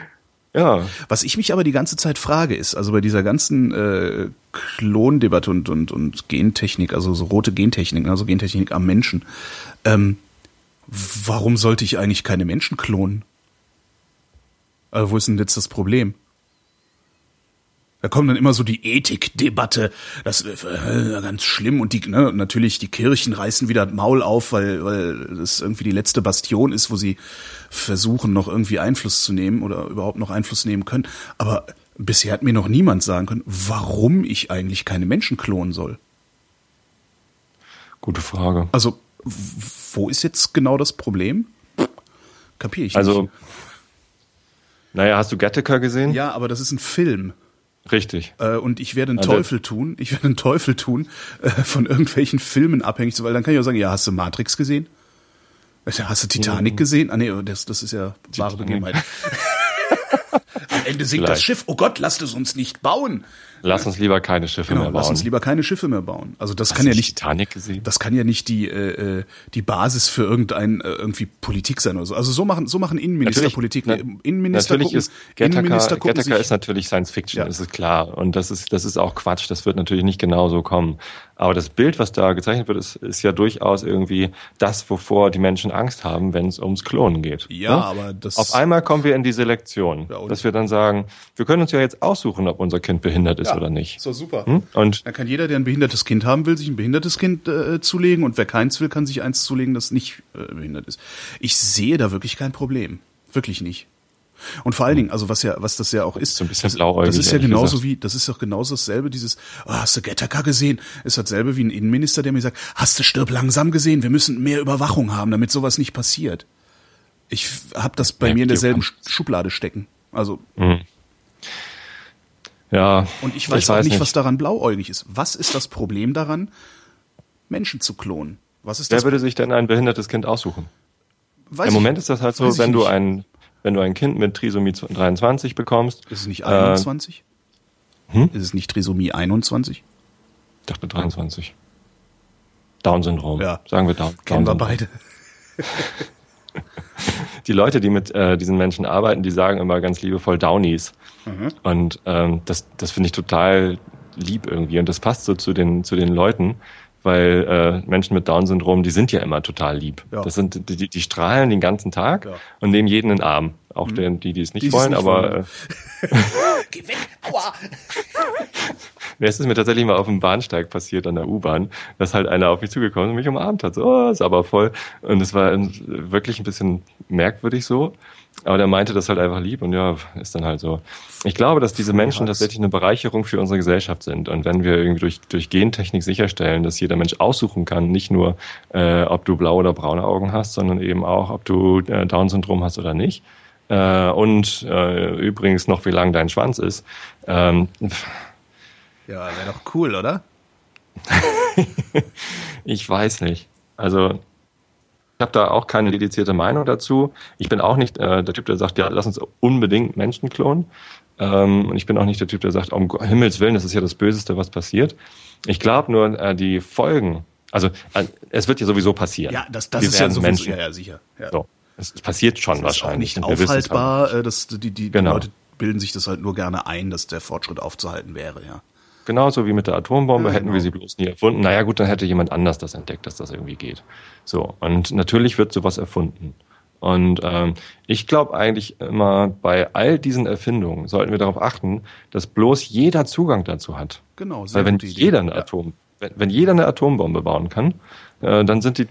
Ja. Was ich mich aber die ganze Zeit frage, ist, also bei dieser ganzen äh, Klondebatte und, und, und Gentechnik, also so rote Gentechnik, also Gentechnik am Menschen, ähm, warum sollte ich eigentlich keine Menschen klonen? Also wo ist denn jetzt das Problem? Da kommt dann immer so die Ethikdebatte, das ist äh, ganz schlimm und die ne, natürlich die Kirchen reißen wieder Maul auf, weil weil das irgendwie die letzte Bastion ist, wo sie versuchen noch irgendwie Einfluss zu nehmen oder überhaupt noch Einfluss nehmen können. Aber bisher hat mir noch niemand sagen können, warum ich eigentlich keine Menschen klonen soll. Gute Frage. Also wo ist jetzt genau das Problem? Kapier ich also, nicht. Also naja, hast du Gattaker gesehen? Ja, aber das ist ein Film. Richtig. Äh, und ich werde einen also, Teufel tun, ich werde einen Teufel tun, äh, von irgendwelchen Filmen abhängig zu, weil dann kann ich auch sagen, ja, hast du Matrix gesehen? Hast du Titanic mhm. gesehen? Ah nee, das, das ist ja wahre Begebenheit. Am Ende sinkt Vielleicht. das Schiff. Oh Gott, lasst es uns nicht bauen. Lass uns lieber keine Schiffe genau, mehr bauen. Lass uns lieber keine Schiffe mehr bauen. Also das Hast kann ja nicht. Titanic gesehen? Das kann ja nicht die äh, äh die Basis für irgendein äh, irgendwie Politik sein oder so. Also so machen so machen Innenminister natürlich, Politik. Na, Innenminister natürlich gucken, ist Gattaca, Gattaca ist natürlich Science Fiction, ja. das ist klar. Und das ist das ist auch Quatsch. Das wird natürlich nicht genau so kommen. Aber das Bild, was da gezeichnet wird, ist, ist ja durchaus irgendwie das, wovor die Menschen Angst haben, wenn es ums Klonen geht. Ja, ne? aber das. Auf einmal kommen wir in die Selektion, ja, dass wir dann sagen, wir können uns ja jetzt aussuchen, ob unser Kind behindert ist ja, oder nicht. So super. Hm? Und dann kann jeder, der ein behindertes Kind haben will, sich ein behindertes Kind äh, zulegen und wer keins will, kann sich eins zulegen, das nicht äh, behindert ist. Ich sehe da wirklich kein Problem. Wirklich nicht. Und vor allen Dingen, also was ja, was das ja auch ist, so ein bisschen blauäugig, das ist ja genauso gesagt. wie, das ist doch genauso dasselbe, dieses, oh, hast du Gattaca gesehen? Ist dasselbe wie ein Innenminister, der mir sagt, hast du Stirb langsam gesehen? Wir müssen mehr Überwachung haben, damit sowas nicht passiert. Ich habe das bei ja, mir in derselben Schublade stecken. Also. Mhm. Ja. Und ich weiß, ich weiß auch nicht, nicht, was daran blauäugig ist. Was ist das Problem daran, Menschen zu klonen? Was ist Wer das? würde sich denn ein behindertes Kind aussuchen? Weiß Im Moment ist das halt so, wenn du ein wenn du ein Kind mit Trisomie 23 bekommst. Ist es nicht 21? Äh, hm? Ist es nicht Trisomie 21? Ich dachte 23. Down-Syndrom. Ja. Sagen wir Down. Kennen wir beide. die Leute, die mit äh, diesen Menschen arbeiten, die sagen immer ganz liebevoll Downies. Mhm. Und ähm, das, das finde ich total lieb irgendwie. Und das passt so zu den, zu den Leuten, weil äh, Menschen mit Down-Syndrom, die sind ja immer total lieb. Ja. Das sind die, die strahlen den ganzen Tag ja. und nehmen jeden in den Arm. Auch mhm. den, die, die es nicht die wollen, nicht aber. Äh, Geh weg, aua! Mir ist es mir tatsächlich mal auf dem Bahnsteig passiert an der U-Bahn, dass halt einer auf mich zugekommen ist und mich umarmt hat. So, oh, ist aber voll. Und es war wirklich ein bisschen merkwürdig so. Aber der meinte das halt einfach lieb und ja, ist dann halt so. Ich glaube, dass diese Menschen tatsächlich eine Bereicherung für unsere Gesellschaft sind. Und wenn wir irgendwie durch, durch Gentechnik sicherstellen, dass jeder Mensch aussuchen kann, nicht nur, äh, ob du blaue oder braune Augen hast, sondern eben auch, ob du äh, Down-Syndrom hast oder nicht. Äh, und äh, übrigens noch, wie lang dein Schwanz ist. Ähm, ja, wäre doch cool, oder? ich weiß nicht. Also ich habe da auch keine dedizierte Meinung dazu. Ich bin auch nicht äh, der Typ, der sagt, ja, lass uns unbedingt Menschen klonen. Ähm, und ich bin auch nicht der Typ, der sagt, um Himmels Willen, das ist ja das Böseste, was passiert. Ich glaube nur, äh, die Folgen, also äh, es wird ja sowieso passieren. Ja, das, das ist ja sowieso, Menschen. Ja, ja, sicher. Ja. So. Es passiert schon das wahrscheinlich. Ist auch nicht aufhaltbar, äh, dass die, die, genau. Leute bilden sich das halt nur gerne ein, dass der Fortschritt aufzuhalten wäre, ja. Genauso wie mit der Atombombe ja, hätten genau. wir sie bloß nie erfunden. Naja gut, dann hätte jemand anders das entdeckt, dass das irgendwie geht. So, und natürlich wird sowas erfunden. Und ähm, ich glaube eigentlich immer, bei all diesen Erfindungen sollten wir darauf achten, dass bloß jeder Zugang dazu hat. Genau. Weil wenn jeder eine Atom, wenn, wenn, jeder eine Atombombe bauen kann, äh, dann sind die,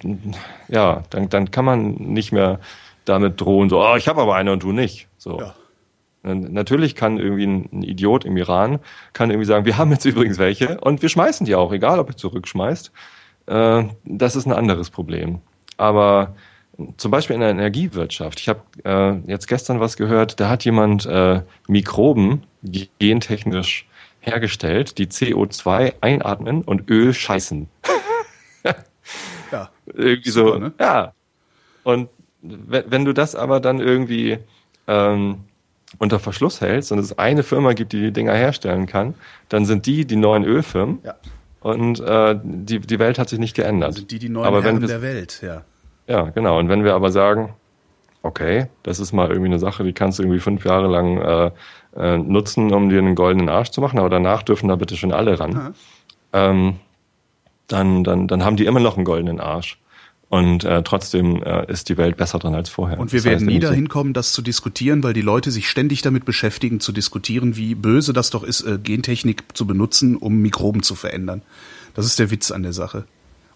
ja, dann, dann kann man nicht mehr damit drohen, so, oh, ich habe aber eine und du nicht. So. Ja. Natürlich kann irgendwie ein, Idiot im Iran kann irgendwie sagen, wir haben jetzt übrigens welche und wir schmeißen die auch, egal ob ihr zurückschmeißt. Äh, das ist ein anderes Problem. Aber zum Beispiel in der Energiewirtschaft. Ich habe äh, jetzt gestern was gehört, da hat jemand äh, Mikroben gentechnisch hergestellt, die CO2 einatmen und Öl scheißen. Irgendwie super, so, ne? ja. Und wenn, du das aber dann irgendwie ähm, unter Verschluss hältst und es eine Firma gibt, die die Dinger herstellen kann, dann sind die die neuen Ölfirmen. Ja. Und äh, die, die Welt hat sich nicht geändert. Sind die die neuen aber Herren der Welt, ja. Ja, genau. Und wenn wir aber sagen, okay, das ist mal irgendwie eine Sache, die kannst du irgendwie fünf Jahre lang äh, äh, nutzen, um dir einen goldenen Arsch zu machen, aber danach dürfen da bitte schon alle ran. Ähm, dann, dann, dann haben die immer noch einen goldenen Arsch. Und äh, trotzdem äh, ist die Welt besser dran als vorher. Und wir das werden nie dahin kommen, das zu diskutieren, weil die Leute sich ständig damit beschäftigen, zu diskutieren, wie böse das doch ist, äh, Gentechnik zu benutzen, um Mikroben zu verändern. Das ist der Witz an der Sache.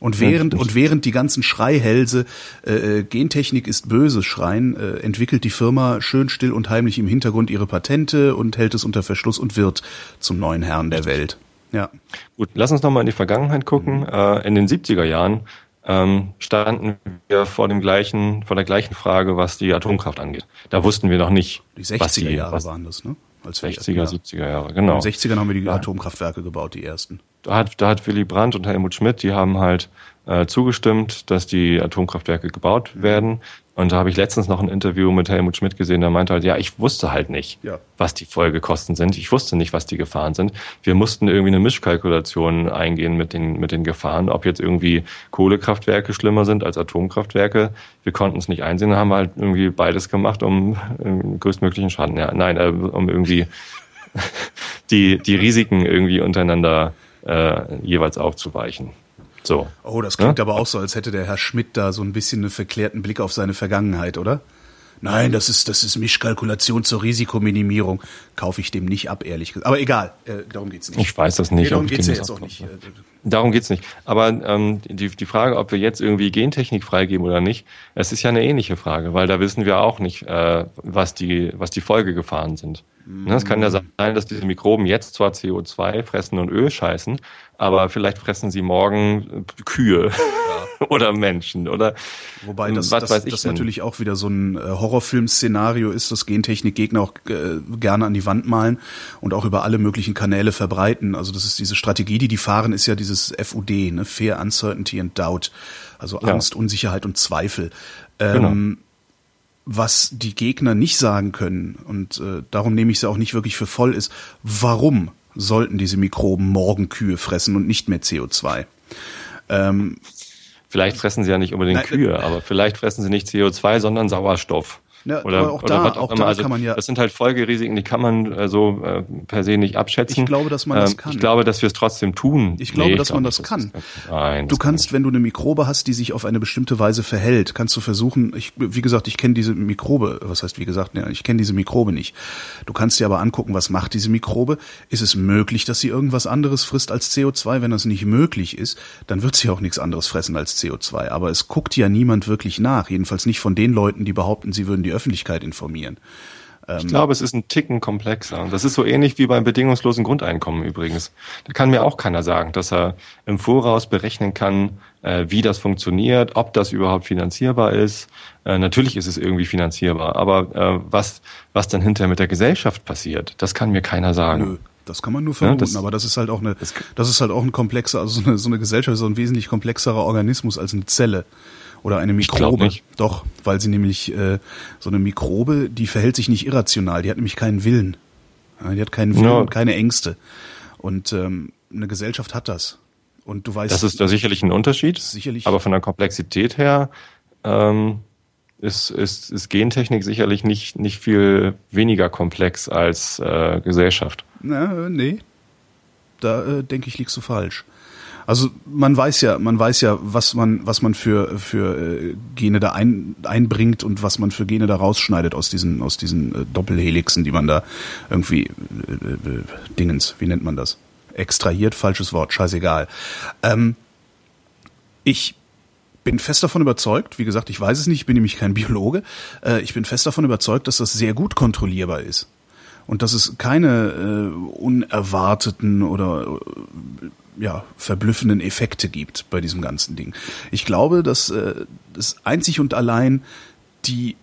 Und während, und während die ganzen Schreihälse äh, äh, Gentechnik ist böse schreien, äh, entwickelt die Firma schön still und heimlich im Hintergrund ihre Patente und hält es unter Verschluss und wird zum neuen Herrn der Welt. Ja. Gut, lass uns nochmal in die Vergangenheit gucken. Mhm. Äh, in den 70er Jahren ähm, standen wir vor dem gleichen, vor der gleichen Frage, was die Atomkraft angeht. Da wussten wir noch nicht. Die 60er was die, Jahre was, waren das, ne? Als 60er, ja. 70er Jahre, genau. In den 60ern haben wir die Atomkraftwerke gebaut, die ersten. Da hat, da hat Willy Brandt und Helmut Schmidt, die haben halt äh, zugestimmt, dass die Atomkraftwerke gebaut mhm. werden. Und da habe ich letztens noch ein Interview mit Helmut Schmidt gesehen, der meinte halt, ja, ich wusste halt nicht, ja. was die Folgekosten sind. Ich wusste nicht, was die Gefahren sind. Wir mussten irgendwie eine Mischkalkulation eingehen mit den, mit den Gefahren, ob jetzt irgendwie Kohlekraftwerke schlimmer sind als Atomkraftwerke. Wir konnten es nicht einsehen, haben halt irgendwie beides gemacht, um äh, größtmöglichen Schaden, ja, nein, äh, um irgendwie die, die Risiken irgendwie untereinander äh, jeweils aufzuweichen. So. Oh, das klingt ja? aber auch so, als hätte der Herr Schmidt da so ein bisschen einen verklärten Blick auf seine Vergangenheit, oder? Nein, das ist, das ist Mischkalkulation zur Risikominimierung. Kaufe ich dem nicht ab, ehrlich gesagt. Aber egal, äh, darum geht's nicht. Ich weiß das nicht. Nee, darum geht's ja jetzt auch nicht. Darum geht's nicht. Aber ähm, die, die Frage, ob wir jetzt irgendwie Gentechnik freigeben oder nicht, es ist ja eine ähnliche Frage, weil da wissen wir auch nicht, äh, was, die, was die Folgegefahren sind. Mm. Es kann ja sein, dass diese Mikroben jetzt zwar CO2 fressen und Öl scheißen, aber vielleicht fressen sie morgen Kühe. Ja. oder Menschen oder wobei das, was das, weiß ich das natürlich auch wieder so ein äh, Horrorfilm-Szenario ist, dass Gentechnik-Gegner auch äh, gerne an die Wand malen und auch über alle möglichen Kanäle verbreiten. Also das ist diese Strategie, die die fahren, ist ja dieses FUD, ne? Fear, Uncertainty and Doubt, also Angst, ja. Unsicherheit und Zweifel. Genau. Ähm, was die Gegner nicht sagen können, und äh, darum nehme ich sie auch nicht wirklich für voll, ist, warum sollten diese Mikroben morgen Kühe fressen und nicht mehr CO2? Ähm, Vielleicht fressen sie ja nicht unbedingt Nein, Kühe, aber vielleicht fressen sie nicht CO2, sondern Sauerstoff. Ja, oder, auch oder da, was auch, auch da also, kann man ja. Das sind halt Folgerisiken, die kann man äh, so äh, per se nicht abschätzen. Ich glaube, dass man das ähm, kann. Ich glaube, dass wir es trotzdem tun. Ich glaube, nee, dass ich man das, das kann. Das nein, du kannst, wenn du eine Mikrobe hast, die sich auf eine bestimmte Weise verhält, kannst du versuchen. Ich, wie gesagt, ich kenne diese Mikrobe. Was heißt wie gesagt? Ja, ich kenne diese Mikrobe nicht. Du kannst dir aber angucken, was macht diese Mikrobe? Ist es möglich, dass sie irgendwas anderes frisst als CO2? Wenn das nicht möglich ist, dann wird sie auch nichts anderes fressen als CO2. Aber es guckt ja niemand wirklich nach. Jedenfalls nicht von den Leuten, die behaupten, sie würden die Öffentlichkeit informieren informieren. Ich ähm, glaube, es ist ein Ticken komplexer. Das ist so ähnlich wie beim bedingungslosen Grundeinkommen übrigens. Da kann mir auch keiner sagen, dass er im Voraus berechnen kann, äh, wie das funktioniert, ob das überhaupt finanzierbar ist. Äh, natürlich ist es irgendwie finanzierbar, aber äh, was, was dann hinterher mit der Gesellschaft passiert, das kann mir keiner sagen. Nö. Das kann man nur vermuten, ja, das, aber das ist halt auch eine, das ist halt auch ein komplexer, also so eine, so eine Gesellschaft ist so ein wesentlich komplexerer Organismus als eine Zelle oder eine Mikrobe. Doch, weil sie nämlich äh, so eine Mikrobe, die verhält sich nicht irrational, die hat nämlich keinen Willen. Die hat keinen Willen ja. und keine Ängste. Und ähm, eine Gesellschaft hat das. Und du weißt. Das ist da sicherlich ein Unterschied. Sicherlich. Aber von der Komplexität her ähm, ist, ist, ist Gentechnik sicherlich nicht, nicht viel weniger komplex als äh, Gesellschaft. Na, nee. Da äh, denke ich, liegst du falsch. Also man weiß ja, man weiß ja, was man, was man für für äh, Gene da ein, einbringt und was man für Gene da rausschneidet aus diesen aus diesen äh, Doppelhelixen, die man da irgendwie äh, äh, Dingens, wie nennt man das? Extrahiert, falsches Wort, scheißegal. Ähm, ich bin fest davon überzeugt, wie gesagt, ich weiß es nicht, ich bin nämlich kein Biologe, äh, ich bin fest davon überzeugt, dass das sehr gut kontrollierbar ist und dass es keine äh, unerwarteten oder äh, ja, verblüffenden Effekte gibt bei diesem ganzen Ding. Ich glaube, dass äh, das einzig und allein die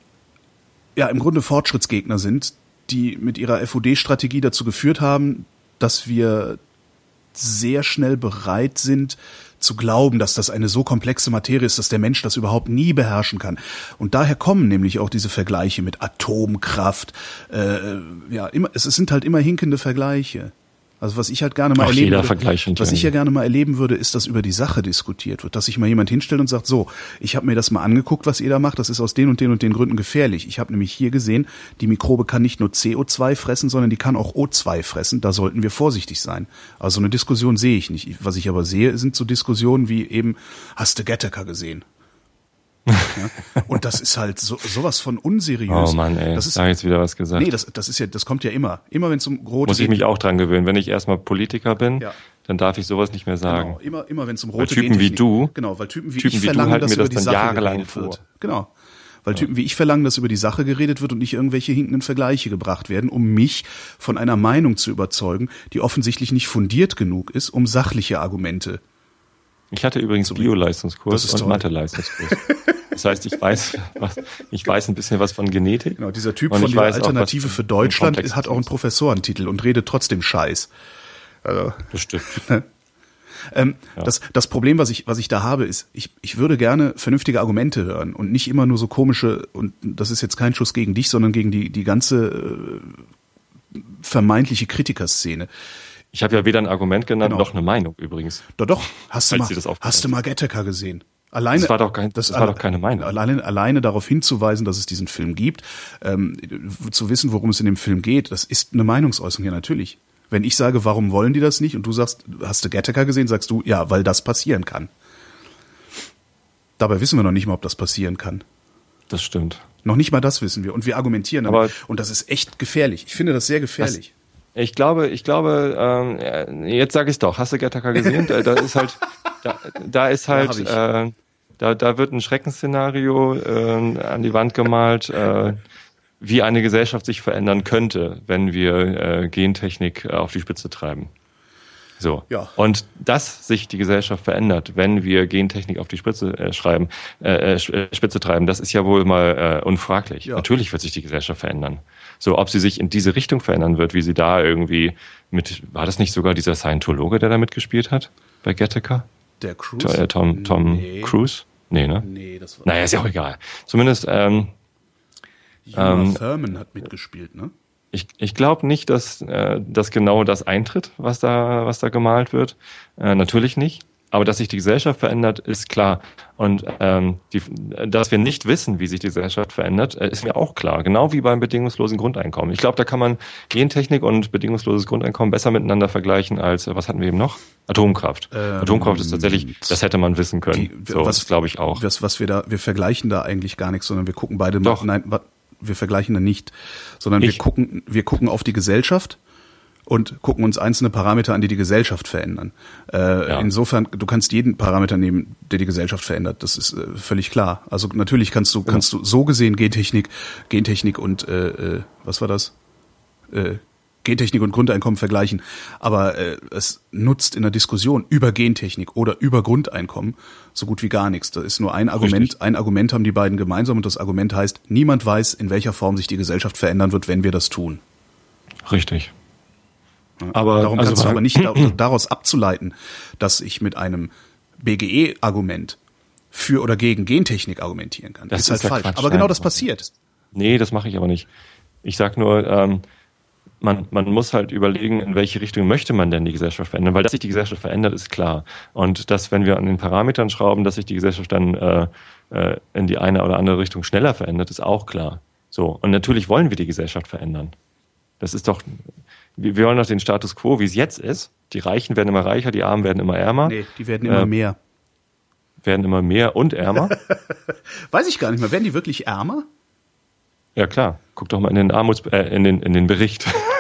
ja im Grunde Fortschrittsgegner sind, die mit ihrer FOD-Strategie dazu geführt haben, dass wir sehr schnell bereit sind zu glauben, dass das eine so komplexe Materie ist, dass der Mensch das überhaupt nie beherrschen kann. Und daher kommen nämlich auch diese Vergleiche mit Atomkraft. Äh, ja, immer, es sind halt immer hinkende Vergleiche. Also was ich halt gerne mal Ach, erleben würde, was ich ja gerne mal erleben würde, ist, dass über die Sache diskutiert wird, dass sich mal jemand hinstellt und sagt, so, ich habe mir das mal angeguckt, was ihr da macht, das ist aus den und den und den Gründen gefährlich. Ich habe nämlich hier gesehen, die Mikrobe kann nicht nur CO2 fressen, sondern die kann auch O2 fressen. Da sollten wir vorsichtig sein. Also eine Diskussion sehe ich nicht. Was ich aber sehe, sind so Diskussionen wie eben, hast du Gattaker gesehen? Ja? Und das ist halt so, sowas von unseriös. Oh Mann, ey, das ist, da jetzt wieder was gesagt. Nee, das, das ist ja, das kommt ja immer. Immer wenn es um rote Muss ich mich auch dran gewöhnen. Wenn ich erstmal Politiker bin, ja. dann darf ich sowas nicht mehr sagen. Genau, immer, immer wenn es um rote weil Typen wie du, genau, weil Typen wie Typen ich wie verlangen, dass über das die Sache jahrelang vor. wird. Genau. Weil Typen wie ich verlangen, dass über die Sache geredet wird und nicht irgendwelche hinkenden Vergleiche gebracht werden, um mich von einer Meinung zu überzeugen, die offensichtlich nicht fundiert genug ist, um sachliche Argumente. Ich hatte übrigens Bio-Leistungskurs und Mathe-Leistungskurs. Das heißt, ich weiß, was, ich weiß ein bisschen was von Genetik. Genau, dieser Typ von der Alternative für Deutschland hat auch einen Professorentitel und redet trotzdem Scheiß. Also, das stimmt. ähm, ja. das, das Problem, was ich, was ich da habe, ist, ich, ich würde gerne vernünftige Argumente hören und nicht immer nur so komische, und das ist jetzt kein Schuss gegen dich, sondern gegen die, die ganze äh, vermeintliche Kritikerszene. Ich habe ja weder ein Argument genannt genau. noch eine Meinung übrigens. Doch, doch. Hast du mal, hast du mal Gattaker gesehen? Alleine, das war doch, kein, das, das war doch keine Meinung. Alleine, alleine darauf hinzuweisen, dass es diesen Film gibt, ähm, zu wissen, worum es in dem Film geht, das ist eine Meinungsäußerung, ja natürlich. Wenn ich sage, warum wollen die das nicht und du sagst, hast du Gattaca gesehen, sagst du, ja, weil das passieren kann. Dabei wissen wir noch nicht mal, ob das passieren kann. Das stimmt. Noch nicht mal das wissen wir und wir argumentieren Aber damit. Und das ist echt gefährlich. Ich finde das sehr gefährlich. Ich glaube, ich glaube, ähm, jetzt sage ich doch. Hast du Gattaca gesehen? da, da ist halt, da, da ist halt, Ja, äh, da, da wird ein Schreckensszenario äh, an die Wand gemalt, äh, wie eine Gesellschaft sich verändern könnte, wenn wir äh, Gentechnik äh, auf die Spitze treiben. So. Ja. Und dass sich die Gesellschaft verändert, wenn wir Gentechnik auf die Spitze äh, schreiben, äh, äh, Spitze treiben, das ist ja wohl mal äh, unfraglich. Ja. Natürlich wird sich die Gesellschaft verändern. So, ob sie sich in diese Richtung verändern wird, wie sie da irgendwie mit, war das nicht sogar dieser Scientologe, der da mitgespielt hat bei Gattaca? Der Cruise? Tom, Tom, Tom nee. Cruise? Nee, ne? Nee, das war. Naja, ist ja auch egal. Zumindest, ähm, Uma ähm, Thurman hat mitgespielt, ne? Ich, ich glaube nicht, dass, äh, dass genau das eintritt, was da, was da gemalt wird. Äh, natürlich nicht. Aber dass sich die Gesellschaft verändert, ist klar. Und ähm, die, dass wir nicht wissen, wie sich die Gesellschaft verändert, äh, ist mir auch klar. Genau wie beim bedingungslosen Grundeinkommen. Ich glaube, da kann man Gentechnik und bedingungsloses Grundeinkommen besser miteinander vergleichen als, äh, was hatten wir eben noch? Atomkraft. Ähm, Atomkraft ist tatsächlich, das hätte man wissen können. Die- so, was- das glaube ich auch. Was, was wir da, wir vergleichen da eigentlich gar nichts, sondern wir gucken beide mal, Doch. nein, wa- wir vergleichen da nicht, sondern wir Ich. gucken, wir gucken auf die Gesellschaft und gucken uns einzelne Parameter an, die die Gesellschaft verändern. Äh, Ja. Insofern, du kannst jeden Parameter nehmen, der die Gesellschaft verändert. Das ist äh, völlig klar. Also natürlich kannst du, kannst du so gesehen Gentechnik, Gentechnik und äh, äh, was war das? Gentechnik und Grundeinkommen vergleichen. Aber äh, es nutzt in der Diskussion über Gentechnik oder über Grundeinkommen so gut wie gar nichts. Da ist nur ein Argument. Richtig. Ein Argument haben die beiden gemeinsam und das Argument heißt, niemand weiß, in welcher Form sich die Gesellschaft verändern wird, wenn wir das tun. Richtig. Aber, Darum also kannst du aber nicht da, daraus abzuleiten, dass ich mit einem BGE-Argument für oder gegen Gentechnik argumentieren kann. Das ist halt ist ja falsch. Quatsch, aber genau nein. das passiert. Nee, das mache ich aber nicht. Ich sag nur, ähm, man, man muss halt überlegen, in welche Richtung möchte man denn die Gesellschaft verändern, weil dass sich die Gesellschaft verändert, ist klar. Und dass, wenn wir an den Parametern schrauben, dass sich die Gesellschaft dann äh, äh, in die eine oder andere Richtung schneller verändert, ist auch klar. So. Und natürlich wollen wir die Gesellschaft verändern. Das ist doch, wir wir wollen doch den Status quo, wie es jetzt ist. Die Reichen werden immer reicher, die Armen werden immer ärmer, Nee, die werden immer Äh, mehr. werden immer mehr und ärmer. Weiß ich gar nicht mehr. Werden die wirklich ärmer? ja klar, guck doch mal in den Armuts, äh, in den, in den Bericht.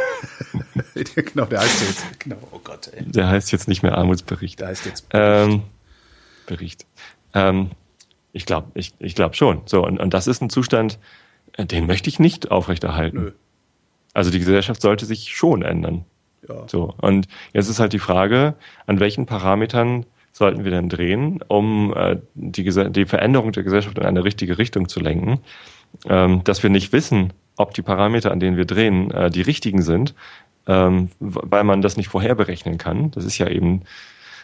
genau, der heißt jetzt. Genau, oh Gott, ey. Der heißt jetzt nicht mehr Armutsbericht. Der heißt jetzt. Ähm, Bericht. Ähm, ich glaube, ich, ich glaube schon. So, und, und das ist ein Zustand, äh, den möchte ich nicht aufrechterhalten. Nö. Also die Gesellschaft sollte sich schon ändern. Ja. So, und jetzt ist halt die Frage, an welchen Parametern sollten wir denn drehen, um äh, die, die Veränderung der Gesellschaft in eine richtige Richtung zu lenken, ähm, dass wir nicht wissen, ob die Parameter, an denen wir drehen, äh, die richtigen sind, ähm, weil man das nicht vorher berechnen kann. Das ist ja eben,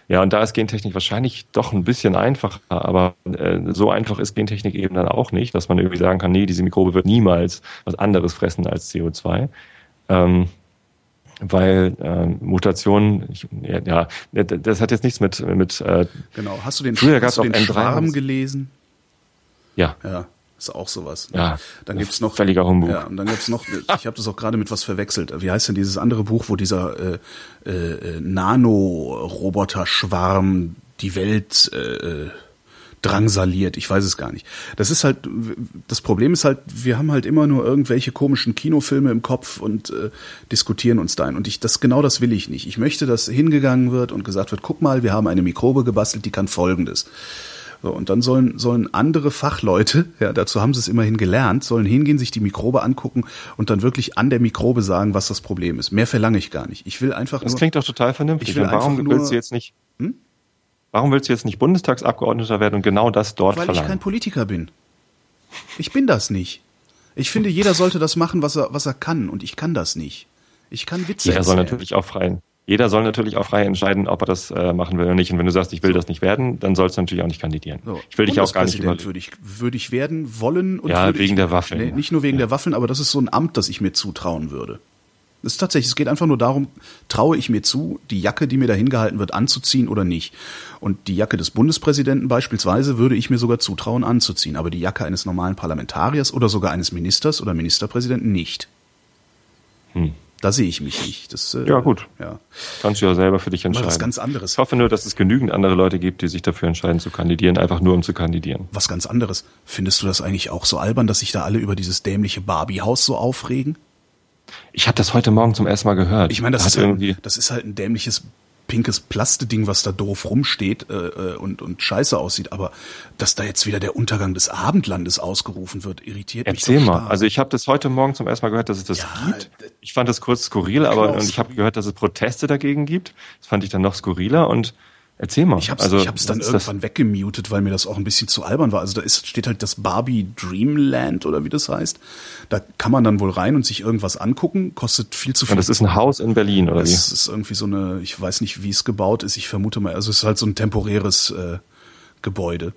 ja, und da ist Gentechnik wahrscheinlich doch ein bisschen einfacher, aber äh, so einfach ist Gentechnik eben dann auch nicht, dass man irgendwie sagen kann, nee, diese Mikrobe wird niemals was anderes fressen als CO2. Ähm, weil ähm, Mutationen, ich, ja, ja, das hat jetzt nichts mit, mit äh, Genau. Hast du den, Früher hast du den auch N3 Schwarm gelesen? ja, Ja, ist auch sowas. ne? Ja, Dann gibt's noch völliger Humbug. Ja, und dann gibt's noch. Ich habe das auch gerade mit was verwechselt. Wie heißt denn dieses andere Buch, wo dieser äh, äh, Nano-Roboter-Schwarm die Welt äh, drangsaliert? Ich weiß es gar nicht. Das ist halt. Das Problem ist halt, wir haben halt immer nur irgendwelche komischen Kinofilme im Kopf und äh, diskutieren uns dahin. Und ich, das genau das will ich nicht. Ich möchte, dass hingegangen wird und gesagt wird: Guck mal, wir haben eine Mikrobe gebastelt, die kann Folgendes. So, und dann sollen, sollen andere Fachleute, ja, dazu haben sie es immerhin gelernt, sollen hingehen, sich die Mikrobe angucken und dann wirklich an der Mikrobe sagen, was das Problem ist. Mehr verlange ich gar nicht. Ich will einfach Das nur. klingt doch total vernünftig. Ich will warum nur- willst du jetzt nicht, Hm? warum willst du jetzt nicht Bundestagsabgeordneter werden und genau das dort weil ich kein verlangen? Politiker bin. Ich bin das nicht. Ich finde, jeder sollte das machen, was er, was er kann, und ich kann das nicht. Ich kann Witze Jeder soll erzählen. natürlich auch frei, jeder soll natürlich auch frei entscheiden, ob er das äh, machen will oder nicht. Und wenn du sagst, ich will das nicht werden, dann sollst du natürlich auch nicht kandidieren. So, Ich will dich auch gar nicht über, würde ich, würde ich werden wollen. Und Ja, wegen ich, der Waffeln. Nee, nicht nur wegen der Waffeln, aber das ist so ein Amt, das ich mir zutrauen würde. Das ist tatsächlich, es geht einfach nur darum, traue ich mir zu, die Jacke, die mir da hingehalten wird, anzuziehen oder nicht. Und die Jacke des Bundespräsidenten beispielsweise würde ich mir sogar zutrauen anzuziehen, aber die Jacke eines normalen Parlamentariers oder sogar eines Ministers oder Ministerpräsidenten nicht. Hm. Da sehe ich mich nicht. Das, äh, Ja, gut. Ja. Kannst du ja selber für dich Mal entscheiden. was ganz anderes. Ich hoffe nur, dass es genügend andere Leute gibt, die sich dafür entscheiden zu kandidieren, einfach nur um zu kandidieren. Was ganz anderes. Findest du das eigentlich auch so albern, dass sich da alle über dieses dämliche Barbie-Haus so aufregen? Ich habe das heute Morgen zum ersten Mal gehört. Ich meine, das, Hat ist halt, irgendwie. das ist halt ein dämliches pinkes Plasteding, was da doof rumsteht äh, äh, und, und scheiße aussieht. Aber dass da jetzt wieder der Untergang des Abendlandes ausgerufen wird, irritiert mich Erzähl mal. stark. Also ich habe das heute Morgen zum ersten Mal gehört, dass es das Ja, gibt. Ich fand das kurz skurril, aber und ich habe gehört, dass es Proteste dagegen gibt. Das fand ich dann noch skurriler und erzähl mal. Ich hab's, also, ich hab's dann das? irgendwann weggemutet, weil mir das auch ein bisschen zu albern war. Also da ist, steht halt das Barbie Dreamland oder wie das heißt. Da kann man dann wohl rein und sich irgendwas angucken. Kostet viel zu viel. Und das ist ein Haus in Berlin, oder wie? Es ist irgendwie so eine, ich weiß nicht, wie es gebaut ist. Ich vermute mal, also es ist halt so ein temporäres äh, Gebäude.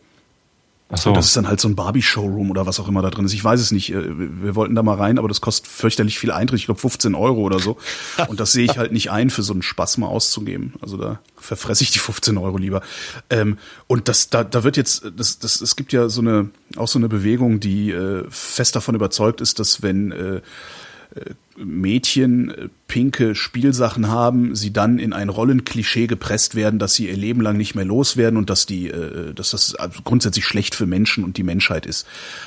Ach so. Und das ist dann halt so ein Barbie-Showroom oder was auch immer da drin ist. Ich weiß es nicht. Äh, Wir wir wollten da mal rein, aber das kostet fürchterlich viel Eintritt. Ich glaube 15 Euro oder so. Und das sehe ich halt nicht ein, für so einen Spaß mal auszugeben. Also da verfresse ich die 15 Euro lieber. Ähm, und das, da, da wird jetzt, das, das, es gibt ja so eine, auch so eine Bewegung, die äh, fest davon überzeugt ist, dass wenn äh, Mädchen äh, pinke Spielsachen haben, sie dann in ein Rollenklischee gepresst werden, dass sie ihr Leben lang nicht mehr loswerden und dass die, äh, dass das grundsätzlich schlecht für Menschen und die Menschheit ist.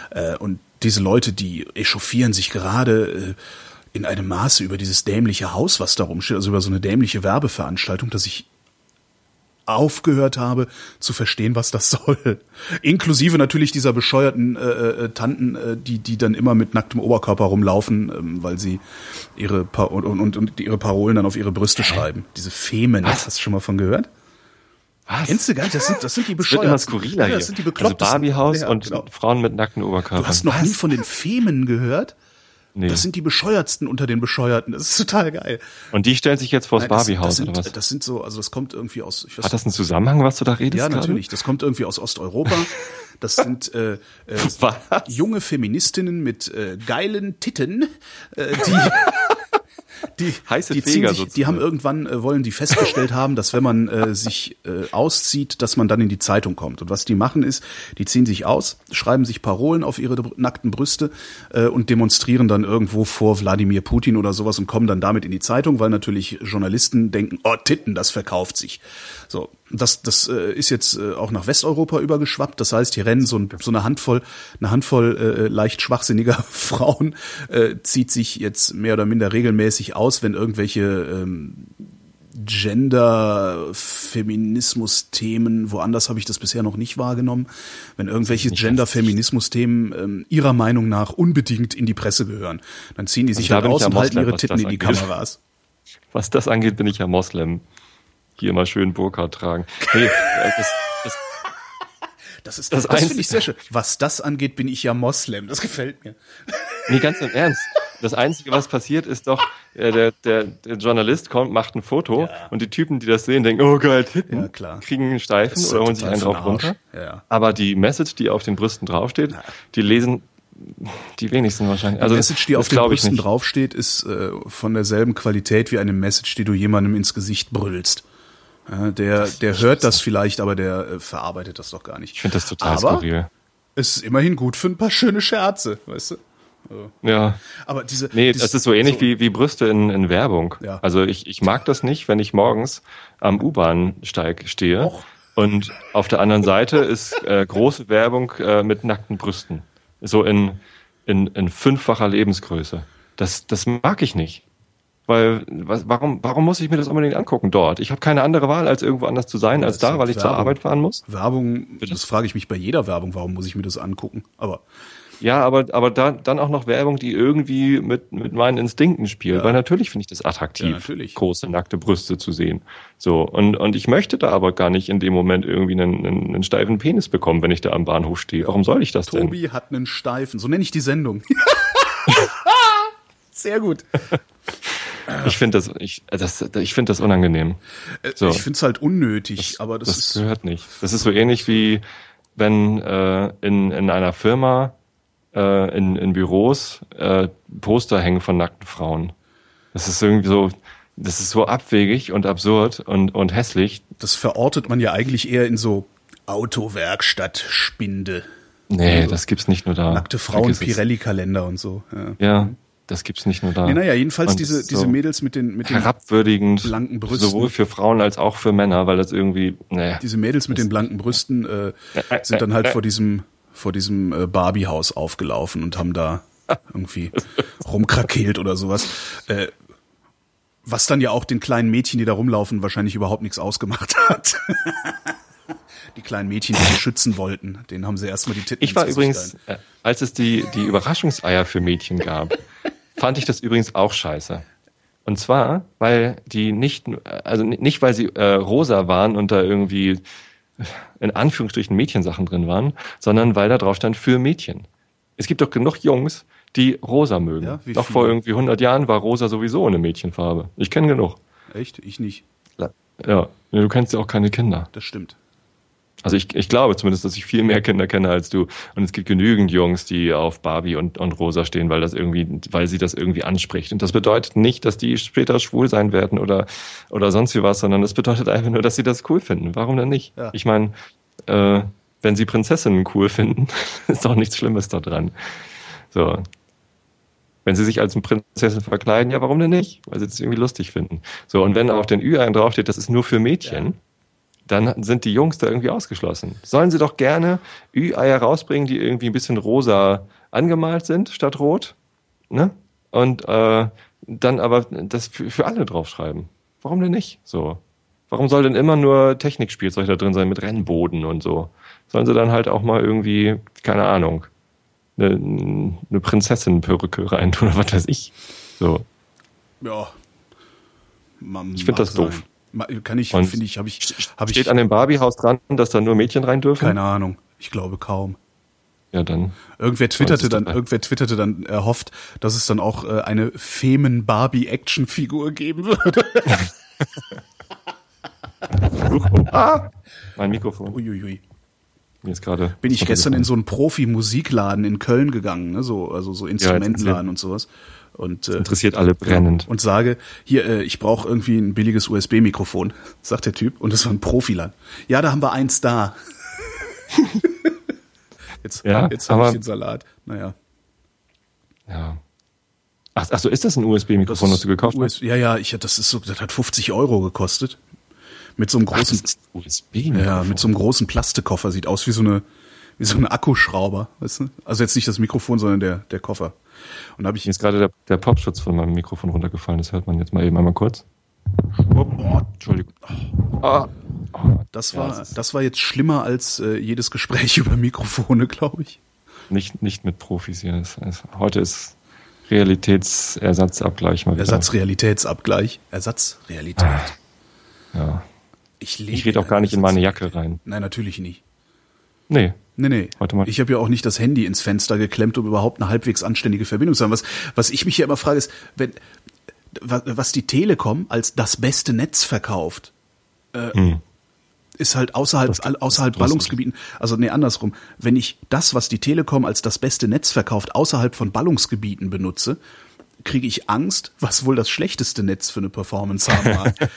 Äh, Und diese Leute, die echauffieren sich gerade äh, in einem Maße über dieses dämliche Haus, was da rumsteht, also über so eine dämliche Werbeveranstaltung, dass ich aufgehört habe zu verstehen, was das soll. Inklusive natürlich dieser bescheuerten äh, äh, Tanten, äh, die die dann immer mit nacktem Oberkörper rumlaufen, ähm, weil sie ihre pa und, und, und ihre Parolen dann auf ihre Brüste schreiben. Diese Femen, Was? hast du schon mal von gehört? Was? Kennst du gar nicht? Das sind, das sind die Es wird bescheuerten. immer skurriler ja, hier. Das sind die also beklopptesten. Barbiehaus Ja, und genau. Frauen mit nackten Oberkörpern. Du hast noch Was? nie von den Femen gehört? Nee. Das sind die bescheuertsten unter den Bescheuerten. Das ist total geil. und die stellen sich jetzt vors Barbiehaus oder was? Das sind so, also das kommt irgendwie aus. Ich weiß Hat das einen Zusammenhang, was du da redest? Ja, gerade? natürlich. Das kommt irgendwie aus Osteuropa. Das sind äh, äh, Was? junge Feministinnen mit äh, geilen Titten, äh, die die, Heiße die, ziehen sich, die haben irgendwann äh, wollen die festgestellt haben, dass wenn man äh, sich äh, auszieht, dass man dann in die Zeitung kommt. Und was die machen ist, die ziehen sich aus, schreiben sich Parolen auf ihre nackten Brüste äh, und demonstrieren dann irgendwo vor Wladimir Putin oder sowas und kommen dann damit in die Zeitung, weil natürlich Journalisten denken, oh Titten, das verkauft sich. So, das, das äh, ist jetzt äh, auch nach Westeuropa übergeschwappt. Das heißt, hier rennen so, ein, so eine Handvoll, eine Handvoll äh, leicht schwachsinniger Frauen äh, zieht sich jetzt mehr oder minder regelmäßig aus, wenn irgendwelche ähm, Gender-Feminismus-Themen, woanders habe ich das bisher noch nicht wahrgenommen, wenn irgendwelche Gender-Feminismus-Themen ähm, ihrer Meinung nach unbedingt in die Presse gehören, dann ziehen die sich da halt aus und halten ihre Titten in die. Kameras. Was das angeht, bin ich ja Moslem. Hier mal schön Burka tragen. Nee, äh, das, das, Das ist Das das, finde ich sehr schön. Was das angeht, bin ich ja Moslem. Das gefällt mir. nee, ganz im Ernst. Das Einzige, was passiert, ist doch, äh, der, der, der Journalist kommt, macht ein Foto Ja. und die Typen, die das sehen, denken, oh geil, Titten, Ja, kriegen einen Steifen oder holen sich einen drauf runter. Ja. Aber die Message, die auf den Brüsten draufsteht, die lesen die wenigsten wahrscheinlich. Also die Message, die auf den Brüsten draufsteht, ist äh, von derselben Qualität wie eine Message, die du jemandem ins Gesicht brüllst. Ja, der der hört das vielleicht, aber der äh, verarbeitet das doch gar nicht. Ich finde das total aber skurril. es ist immerhin gut für ein paar schöne Scherze, weißt du? Ja. Aber diese Nee, diese- das ist so ähnlich wie, wie Brüste in, in Werbung. Ja. Also ich, ich mag das nicht, wenn ich morgens am U-Bahn-Steig stehe Och. und auf der anderen Seite ist äh, große Werbung äh, mit nackten Brüsten. So in, in, in fünffacher Lebensgröße. Das, das mag ich nicht. Weil, was, warum, warum muss ich mir das unbedingt angucken dort? Ich habe keine andere Wahl, als irgendwo anders zu sein, als da, weil ich zur Werbung. Arbeit fahren muss. Werbung, das frage ich mich bei jeder Werbung, warum muss ich mir das angucken? Aber Ja, aber, aber da, dann auch noch Werbung, die irgendwie mit, mit meinen Instinkten spielt. Ja. Weil natürlich finde ich das attraktiv, Ja, natürlich. große nackte Brüste zu sehen. So, und, und ich möchte da aber gar nicht in dem Moment irgendwie einen, einen, einen steifen Penis bekommen, wenn ich da am Bahnhof stehe. Warum soll ich das denn? Tobi hat einen Steifen, so nenne ich die Sendung. Sehr gut. Ich finde das, ich, das, ich finde das unangenehm. So. Äh, Ich finde es halt unnötig, aber das, das ist gehört nicht. Das ist so ähnlich wie wenn äh, in, in einer Firma äh, in, in Büros äh, Poster hängen von nackten Frauen. Das ist irgendwie so, das ist so abwegig und absurd und, und hässlich. das verortet man ja eigentlich eher in so Autowerkstatt, Spinde, Nee, das gibt's nicht nur da. nackte Frauen. Pirelli-Kalender und so. Ja. Ja, das gibt's nicht nur da. Nee, naja, jedenfalls Und diese, so diese Mädels mit den, mit den herabwürdigend, blanken Brüsten. sowohl für Frauen als auch für Männer, weil das irgendwie, naja, diese Mädels mit den blanken Brüsten äh, äh, sind dann halt äh, vor diesem vor diesem äh, Barbie-Haus aufgelaufen und haben da irgendwie rumkrakeelt oder sowas. Äh, was dann ja auch den kleinen Mädchen, die da rumlaufen, wahrscheinlich überhaupt nichts ausgemacht hat. die kleinen Mädchen, die sie schützen wollten, denen haben sie erstmal die Titten Ich war übrigens, äh, als es die, die Überraschungseier für Mädchen gab, fand ich das übrigens auch scheiße. Und zwar, weil die nicht, also nicht, weil sie äh, rosa waren und da irgendwie in Anführungsstrichen Mädchensachen drin waren, sondern weil da drauf stand für Mädchen. Es gibt doch genug Jungs, die rosa mögen. Ja, viele? vor irgendwie 100 Jahren war rosa sowieso eine Mädchenfarbe. Ich kenne genug. Echt? Ich nicht. Ja, du kennst ja auch keine Kinder. Das stimmt. Also ich, ich glaube zumindest, dass ich viel mehr Kinder kenne als du. Und es gibt genügend Jungs, die auf Barbie und, und Rosa stehen, weil das irgendwie, weil sie das irgendwie anspricht. Und das bedeutet nicht, dass die später schwul sein werden oder, oder sonst wie was, sondern das bedeutet einfach nur, dass sie das cool finden. Warum denn nicht? Ja. Ich meine, äh, wenn sie Prinzessinnen cool finden, ist doch nichts Schlimmes da dran. So. Wenn sie sich als eine Prinzessin verkleiden, ja, warum denn nicht? Weil sie das irgendwie lustig finden. So, und wenn auf den Ü-Eiern draufsteht, das ist nur für Mädchen, dann sind die Jungs da irgendwie ausgeschlossen. Sollen sie doch gerne Ü-Eier rausbringen, die irgendwie ein bisschen rosa angemalt sind statt rot, ne? Und äh, dann aber das für, für alle draufschreiben. Warum denn nicht? So. Warum soll denn immer nur Technikspielzeug da drin sein mit Rennboden und so? Sollen sie dann halt auch mal irgendwie, keine Ahnung, eine, eine Prinzessin-Perücke reintun oder was weiß ich. So. Ja. Man Ich find mag das sein. doof. Kann ich, finde ich, habe ich, habe Steht ich an dem Barbie-Haus dran, dass da nur Mädchen rein dürfen? keine Ahnung. Ich glaube kaum. Ja, dann. Irgendwer twitterte dann, dabei. irgendwer twitterte dann, er hofft, dass es dann auch äh, eine Femen-Barbie-Action-Figur geben würde. ah! Mein Mikrofon. Uiuiui. Mir ist gerade. Bin ich gestern in so einen Profi-Musikladen in Köln gegangen, ne? so, also so Instrumentenladen und sowas. Und, äh, Interessiert alle brennend. und sage, hier, äh, ich brauche irgendwie ein billiges USB-Mikrofon, sagt der Typ. Und das war ein Profiland. Ja, da haben wir eins da. jetzt Ja, jetzt habe ich den Salat. Naja. Ja. Ach, ach so, ist das ein USB-Mikrofon, das, ist du gekauft US hast? Ja, ja, ich, das ist so, das hat 50 Euro gekostet. Mit so einem Ach, das großen, ist ein USB-Mikrofon. ja, mit so einem großen Plastikkoffer. Sieht aus wie so eine, wie so ein Akkuschrauber, weißt du? Also jetzt nicht das Mikrofon, sondern der, der Koffer. Und da habe ich Mir ist gerade der, der Popschutz von meinem Mikrofon runtergefallen. Das hört man jetzt mal eben einmal kurz. Oh, Entschuldigung. Ah. Oh, Das Ja, war, das war jetzt schlimmer als äh, jedes Gespräch über Mikrofone, glaube ich. nicht, nicht mit Profis hier. Das heißt, heute ist Realitätsersatzabgleich mal wieder. Ersatzrealitätsabgleich. Ersatzrealität. Ja. Ich, Ich rede auch gar nicht in meine Jacke rein. Nein, natürlich nicht. Nee. Nee, nee. Heute mal- Ich habe ja auch nicht das Handy ins Fenster geklemmt, um überhaupt eine halbwegs anständige Verbindung zu haben. Was, was ich mich ja immer frage, ist, wenn, wa- was die Telekom als das beste Netz verkauft, äh, ist halt außerhalb, Das- außerhalb das- Ballungsgebieten, also nee, andersrum. Wenn ich das, was die Telekom als das beste Netz verkauft, außerhalb von Ballungsgebieten benutze, kriege ich Angst, was wohl das schlechteste Netz für eine Performance haben mag.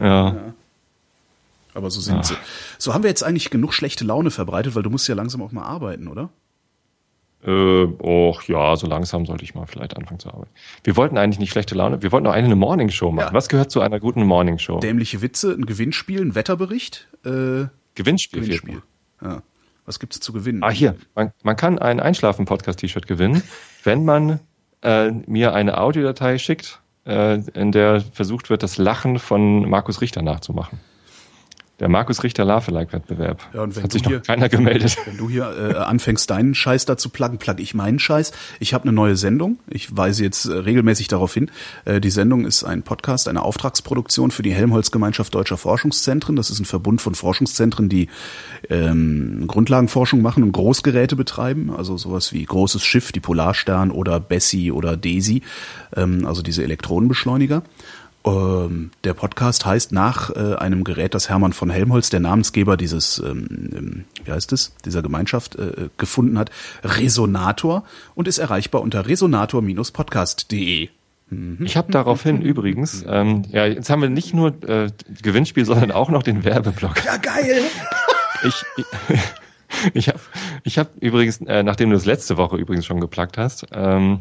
Ja. Aber so sind sie. So haben wir jetzt eigentlich genug schlechte Laune verbreitet, weil du musst ja langsam auch mal arbeiten, oder? Äh, och, ja, so langsam sollte ich mal vielleicht anfangen zu arbeiten. Wir wollten eigentlich nicht schlechte Laune, wir wollten auch eine Morningshow machen. Ja. Was gehört zu einer guten Morningshow? Dämliche Witze, ein Gewinnspiel, ein Wetterbericht. Äh, Gewinnspiel. Gewinnspiel. Ja. Was gibt's zu gewinnen? Ah, hier. Man, man kann ein Einschlafen-Podcast-T-Shirt gewinnen, wenn man äh, mir eine Audiodatei schickt, äh, in der versucht wird, das Lachen von Markus Richter nachzumachen. Der Markus Richter Love-Like-Wettbewerb. Ja, und wenn Hat sich du noch hier- keiner gemeldet. Wenn du hier äh, anfängst, deinen Scheiß da zu pluggen, plug ich meinen Scheiß. Ich habe eine neue Sendung. Ich weise jetzt äh, regelmäßig darauf hin. Äh, die Sendung ist ein Podcast, eine Auftragsproduktion für die Helmholtz-Gemeinschaft Deutscher Forschungszentren. Das ist ein Verbund von Forschungszentren, die ähm, Grundlagenforschung machen und Großgeräte betreiben. Also sowas wie großes Schiff, die Polarstern oder Bessie oder Daisy. Ähm, also diese Elektronenbeschleuniger. Ähm, der Podcast heißt nach äh, einem Gerät, das Hermann von Helmholtz, der Namensgeber dieses, ähm, ähm, wie heißt es, dieser Gemeinschaft äh, gefunden hat, Resonator und ist erreichbar unter resonator-podcast.de. Ich habe daraufhin übrigens, ähm, ja, jetzt haben wir nicht nur äh, Gewinnspiel, sondern auch noch den Werbeblock. Ja, geil! Ich, ich, ich habe ich hab übrigens, äh, nachdem du das letzte Woche übrigens schon geplagt hast, ähm,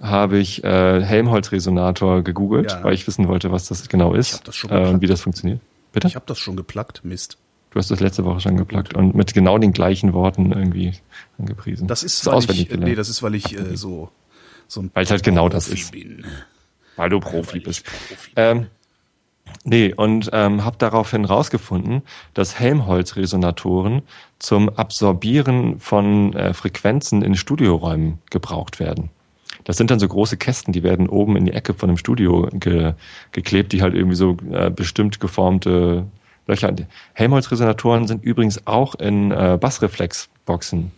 habe ich äh, Helmholtz-Resonator gegoogelt, Ja. weil ich wissen wollte, was das genau ist das äh, und geplagt. wie das funktioniert. Bitte? Ich habe das schon geplackt, Mist. Du hast das letzte Woche schon geplagt und mit genau den gleichen Worten irgendwie angepriesen. Das ist, so weil auswendig ich, gelernt. nee, das ist, weil ich äh, so, so ein Weil es halt genau das Profi ist. bin. weil du Profi Weil bist. Profi. Ähm, nee, und ähm, habe daraufhin rausgefunden, dass Helmholtz-Resonatoren zum Absorbieren von äh, Frequenzen in Studioräumen gebraucht werden. Das sind dann so große Kästen, die werden oben in die Ecke von dem Studio ge geklebt, die halt irgendwie so äh, bestimmt geformte Löcher. Helmholtz-Resonatoren sind übrigens auch in äh, Bassreflexboxen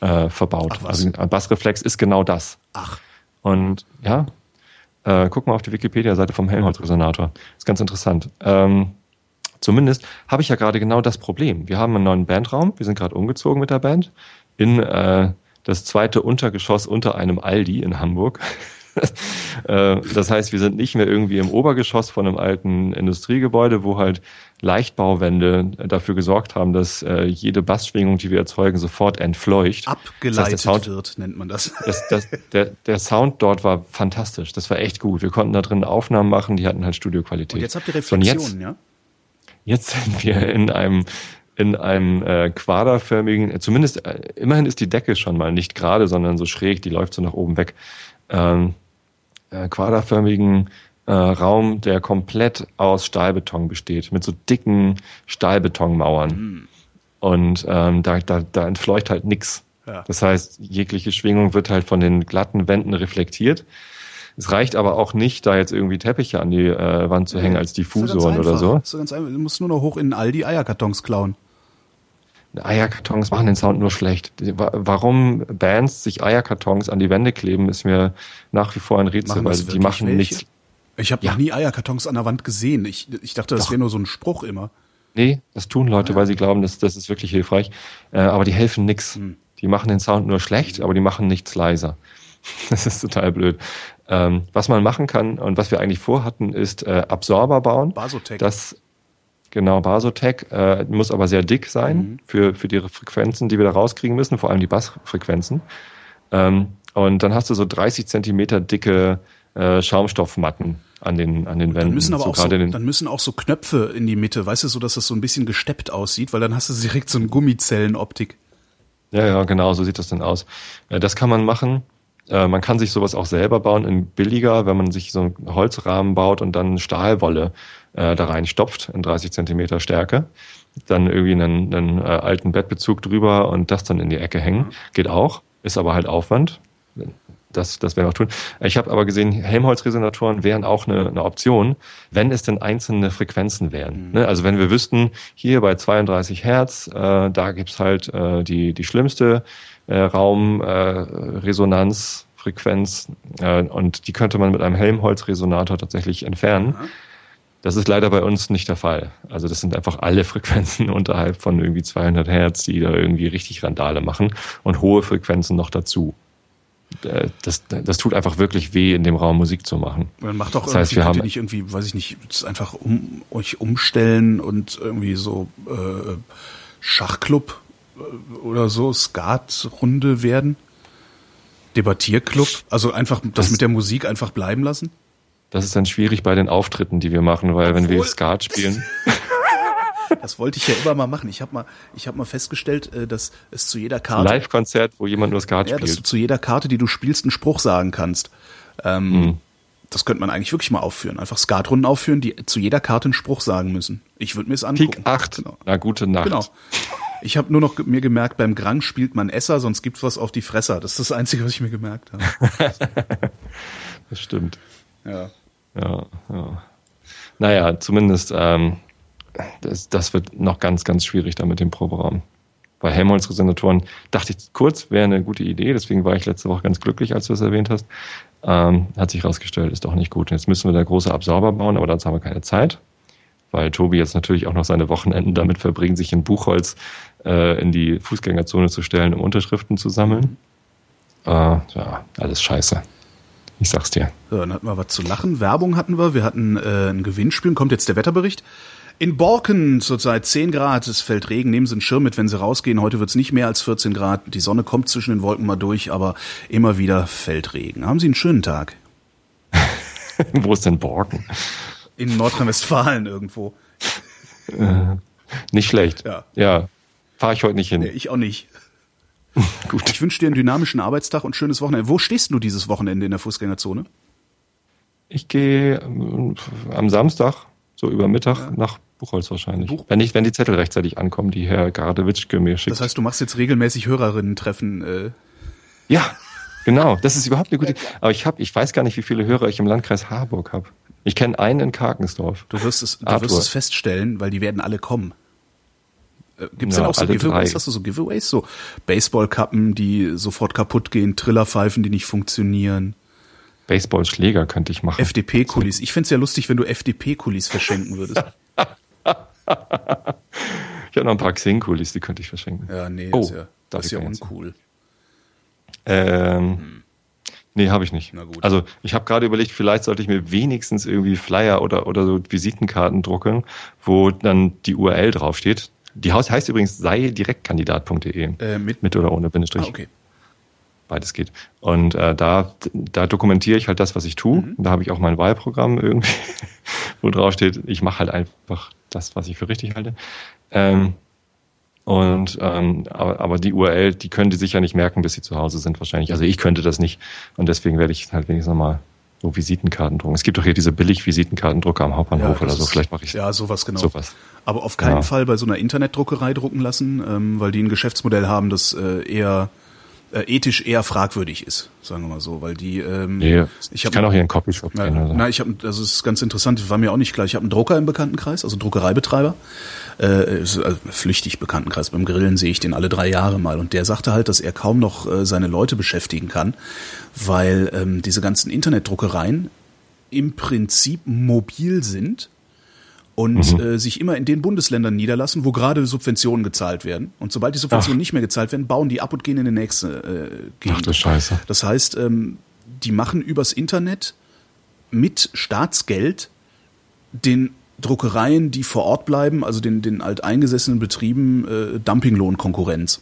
äh, verbaut. Ach, also ein Bassreflex ist genau das. Ach, Und ja, äh, guck mal auf die Wikipedia-Seite vom Helmholtz-Resonator. Ist ganz interessant. Ähm, zumindest habe ich ja gerade genau das Problem. Wir haben einen neuen Bandraum. Wir sind gerade umgezogen mit der Band in äh, das zweite Untergeschoss unter einem Aldi in Hamburg. Äh, das heißt, wir sind nicht mehr irgendwie im Obergeschoss von einem alten Industriegebäude, wo halt Leichtbauwände dafür gesorgt haben, dass äh, jede Bassschwingung, die wir erzeugen, sofort entfleucht. abgeleitet Das heißt, der Sound- wird, nennt man das. das, das, der, der Sound dort war fantastisch. Das war echt gut. Wir konnten da drin Aufnahmen machen, die hatten halt Studioqualität. Und jetzt habt ihr Reflexionen, jetzt, ja? jetzt sind wir in einem in einem äh, quaderförmigen, äh, zumindest äh, immerhin ist die Decke schon mal nicht gerade, sondern so schräg, die läuft so nach oben weg. Ähm, äh, quaderförmigen äh, Raum, der komplett aus Stahlbeton besteht, mit so dicken Stahlbetonmauern. Hm. Und ähm, da, da, da entfleucht halt nix. Ja. Das heißt, jegliche Schwingung wird halt von den glatten Wänden reflektiert. Es reicht aber auch nicht, da jetzt irgendwie Teppiche an die äh, Wand zu hängen als Ist Diffusoren oder so. Ist doch ganz einfach. Du musst nur noch hoch in den Aldi Eierkartons klauen. Eierkartons machen den Sound nur schlecht. Warum Bands sich Eierkartons an die Wände kleben, ist mir nach wie vor ein Rätsel, Machen weil das die machen welche? nichts. Ich habe Ja. noch nie Eierkartons an der Wand gesehen. Ich, ich dachte, das wäre nur so ein Spruch immer. Nee, das tun Leute, weil sie glauben, dass das ist wirklich hilfreich. Äh, aber die helfen nix. Hm. Die machen den Sound nur schlecht, aber die machen nichts leiser. Das ist total blöd. Ähm, was man machen kann und was wir eigentlich vorhatten, ist äh, Absorber bauen. Basotec. Das genau Basotec äh, muss aber sehr dick sein Mhm. für für die Frequenzen, die wir da rauskriegen müssen, vor allem die Bassfrequenzen. Ähm, und dann hast du so 30 Zentimeter dicke äh, Schaumstoffmatten an den an den Wänden. Dann müssen aber so auch so, dann müssen auch so Knöpfe in die Mitte, weißt du, so dass das so ein bisschen gesteppt aussieht, weil dann hast du direkt so eine Gummizellenoptik. Ja, ja, genau, so sieht das dann aus. Äh, Das kann man machen. Äh, Man kann sich sowas auch selber bauen, in billiger, wenn man sich so einen Holzrahmen baut und dann Stahlwolle äh, da reinstopft in 30 Zentimeter Stärke. Dann irgendwie einen, einen äh, alten Bettbezug drüber und das dann in die Ecke hängen. Geht auch, ist aber halt Aufwand. Das, das werden wir auch tun. Ich habe aber gesehen, Helmholtz-Resonatoren wären auch eine, eine Option, wenn es denn einzelne Frequenzen wären. Ne? Also wenn wir wüssten, hier bei 32 Hertz, äh, da gibt's halt äh, die, die schlimmste äh, Raumresonanzfrequenz äh, und die könnte man mit einem Helmholtz-Resonator tatsächlich entfernen. Aha. Das ist leider bei uns nicht der Fall. Also das sind einfach alle Frequenzen unterhalb von irgendwie 200 Hertz, die da irgendwie richtig Randale machen und hohe Frequenzen noch dazu. Äh, Das, das tut einfach wirklich weh, in dem Raum Musik zu machen. Man macht doch Das heißt, irgendwie, wir haben- nicht irgendwie, weiß ich nicht, das einfach um, euch umstellen und irgendwie so äh, Schachclub äh, oder so, Skatrunde werden? Debattierclub? Also einfach das, Das- mit der Musik einfach bleiben lassen? Das ist dann schwierig bei den Auftritten, die wir machen, weil wenn wir Obwohl- Skat spielen, Das wollte ich ja immer mal machen. Ich habe mal, ich habe mal festgestellt, äh, dass es zu jeder Karte, Live-Konzert, wo jemand nur Skat ja, dass du spielt. zu jeder Karte, die du spielst, einen Spruch sagen kannst. Ähm, Hm. Das könnte man eigentlich wirklich mal aufführen. Einfach Skatrunden aufführen, die zu jeder Karte einen Spruch sagen müssen. Ich würde mir es angucken. Pik 8, Genau. na gute Nacht. Genau. Ich habe nur noch mir gemerkt, beim Grang spielt man Esser, sonst gibt's was auf die Fresser. Das ist das Einzige, was ich mir gemerkt habe. Das stimmt. Ja. Ja, ja. Naja, zumindest ähm, das, das wird noch ganz, ganz schwierig da mit dem Proberaum. Bei Helmholtz-Resonatoren dachte ich kurz, wäre eine gute Idee, deswegen war ich letzte Woche ganz glücklich, als du es erwähnt hast. Ähm, hat sich herausgestellt, ist doch nicht gut. Jetzt müssen wir da große Absorber bauen, aber dazu haben wir keine Zeit, weil Tobi jetzt natürlich auch noch seine Wochenenden damit verbringt, sich in Buchholz äh, in die Fußgängerzone zu stellen, um Unterschriften zu sammeln. Äh, ja, alles scheiße. Ich sag's dir. So, dann hatten wir was zu lachen. Werbung hatten wir. Wir hatten äh, ein Gewinnspiel. Kommt jetzt der Wetterbericht. In Borken zurzeit 10 Grad, es fällt Regen, nehmen Sie einen Schirm mit, wenn Sie rausgehen. Heute wird es nicht mehr als 14 Grad. Die Sonne kommt zwischen den Wolken mal durch, aber immer wieder fällt Regen. Haben Sie einen schönen Tag. Wo ist denn Borken? In Nordrhein-Westfalen irgendwo. Äh, nicht schlecht. Ja. Ja. Fahre ich heute nicht hin. Nee, ich auch nicht. Gut. Ich wünsche dir einen dynamischen Arbeitstag und schönes Wochenende. Wo stehst du dieses Wochenende in der Fußgängerzone? Ich gehe ähm, am Samstag, so über Mittag, nach Buchholz wahrscheinlich. Buch- wenn, ich, wenn die Zettel rechtzeitig ankommen, die Herr Gardewitschke mir schickt. Das heißt, du machst jetzt regelmäßig Hörerinnen-Treffen. Äh, ja, genau. Das ist überhaupt eine gute Aber ich habe, ich weiß gar nicht, wie viele Hörer ich im Landkreis Harburg habe. Ich kenne einen in Karkensdorf. du wirst es, du wirst es feststellen, weil die werden alle kommen. Äh, Gibt's Ja, denn auch so Giveaways? drei. Hast du so Giveaways? So Baseballkappen, die sofort kaputt gehen, Trillerpfeifen, die nicht funktionieren, Baseballschläger könnte ich machen. FDP-Kulis. Ich find's ja lustig, wenn du FDP-Kulis verschenken würdest. Ich habe noch ein paar Xing-Kulis, die könnte ich verschenken. Ja, nee, Oh, das ist ja, das ist ja uncool. Ähm, Nee, habe ich nicht. Na gut. Also ich habe gerade überlegt, vielleicht sollte ich mir wenigstens irgendwie Flyer oder, oder so Visitenkarten drucken, wo dann die URL draufsteht. Die Haus heißt übrigens sei direktkandidat.de. Äh, mit, Mit oder ohne Bindestrich. ah, okay. Beides geht. Und äh, da, da dokumentiere ich halt das, was ich tue. Mhm. Da habe ich auch mein Wahlprogramm irgendwie, wo drauf steht, ich mache halt einfach das, was ich für richtig halte. Ähm, und ähm, aber, aber die URL, die können die sich ja nicht merken, bis sie zu Hause sind wahrscheinlich. Also ich könnte das nicht. Und deswegen werde ich halt wenigstens nochmal so Visitenkarten drucken. Es gibt doch hier diese Billig-Visitenkartendrucker am Hauptbahnhof oder das so. Vielleicht mache ich Ja, sowas genau. sowas. Aber auf keinen Ja. Fall bei so einer Internetdruckerei drucken lassen, ähm, weil die ein Geschäftsmodell haben, das äh, eher ethisch eher fragwürdig ist, sagen wir mal so, weil die ähm, Nee, ich ich, hab- kann auch hier in den Copyshop Na, gehen. Oder so. na, ich habe, das ist ganz interessant, war mir auch nicht klar. Ich habe einen Drucker im Bekanntenkreis, also Druckereibetreiber, äh, ist, also flüchtig Bekanntenkreis. Beim Grillen sehe ich den alle drei Jahre mal und der sagte halt, dass er kaum noch äh, seine Leute beschäftigen kann, weil ähm, diese ganzen Internetdruckereien im Prinzip mobil sind und Mhm. äh, sich immer in den Bundesländern niederlassen, wo gerade Subventionen gezahlt werden. Und sobald die Subventionen Ach. nicht mehr gezahlt werden, bauen die ab und gehen in die nächste äh, Gegend. Ach du Scheiße. Das heißt, ähm, die machen übers Internet mit Staatsgeld den Druckereien, die vor Ort bleiben, also den, den alteingesessenen Betrieben, äh, Dumpinglohnkonkurrenz.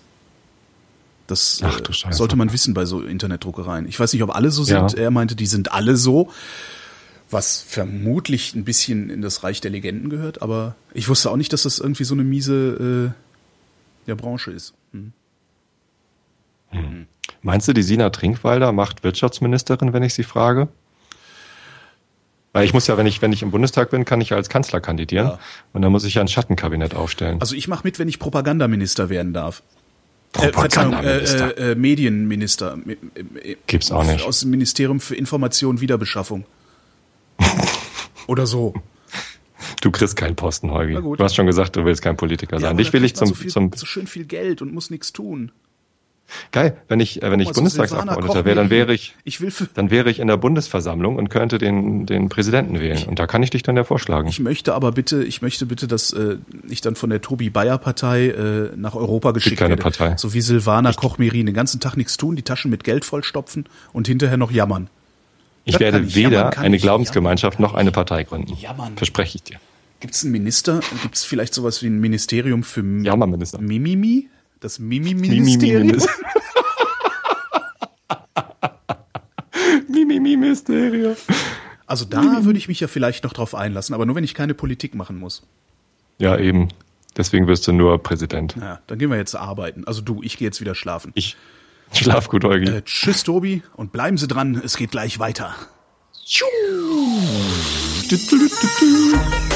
Das Ach äh, Scheiße. sollte man wissen bei so Internetdruckereien. Ich weiß nicht, ob alle so sind. Ja. Er meinte, die sind alle so, was vermutlich ein bisschen in das Reich der Legenden gehört, aber ich wusste auch nicht, dass das irgendwie so eine miese äh, ja, Branche ist. Hm. Meinst du, die Sina Trinkwalder macht Wirtschaftsministerin, wenn ich sie frage? Weil ich muss ja, wenn ich, wenn ich im Bundestag bin, kann ich ja als Kanzler kandidieren. Ja. Und dann muss ich ja ein Schattenkabinett aufstellen. Also ich mache mit, wenn ich Propagandaminister werden darf. Äh, Propagandaminister. Äh, äh, äh, Medienminister. Äh, äh, Gibt's auch nicht. Aus dem Ministerium für Information und Wiederbeschaffung. Oder so. du kriegst keinen Posten, Holgi. Du hast schon gesagt, du willst kein Politiker sein. aber Dich will ich zum, so, viel, zum, so schön viel Geld und muss nichts tun. geil, wenn ich, wenn ich so Bundestagsabgeordneter wäre, dann wäre ich, Ich will dann wäre ich in der Bundesversammlung und könnte den, den Präsidenten wählen. Und da kann ich dich dann ja vorschlagen. ich möchte aber bitte, ich möchte bitte, dass äh, ich dann von der Tobi Bayer Partei äh, nach Europa geschickt werde. Partei. So wie Silvana Koch-Merin, den ganzen Tag nichts tun, die Taschen mit Geld vollstopfen und hinterher noch jammern. Ich werde ich weder jammern, eine Glaubensgemeinschaft jammern, noch eine Partei gründen. jammern. Verspreche ich dir. Gibt es einen Minister? Gibt es vielleicht sowas wie ein Ministerium für Jammerminister. Mimimi? Das Mimimi-Ministerium? Mimimi-Minister. Mimimi-Mysterium. Also da würde ich mich ja vielleicht noch drauf einlassen, aber nur wenn ich keine Politik machen muss. Ja, eben. Deswegen wirst du nur Präsident. Ja, dann gehen wir jetzt arbeiten. Also du, ich gehe jetzt wieder schlafen. Ich schlaf gut, Eugi. Äh, tschüss, Tobi, und bleiben Sie dran, es geht gleich weiter. Wer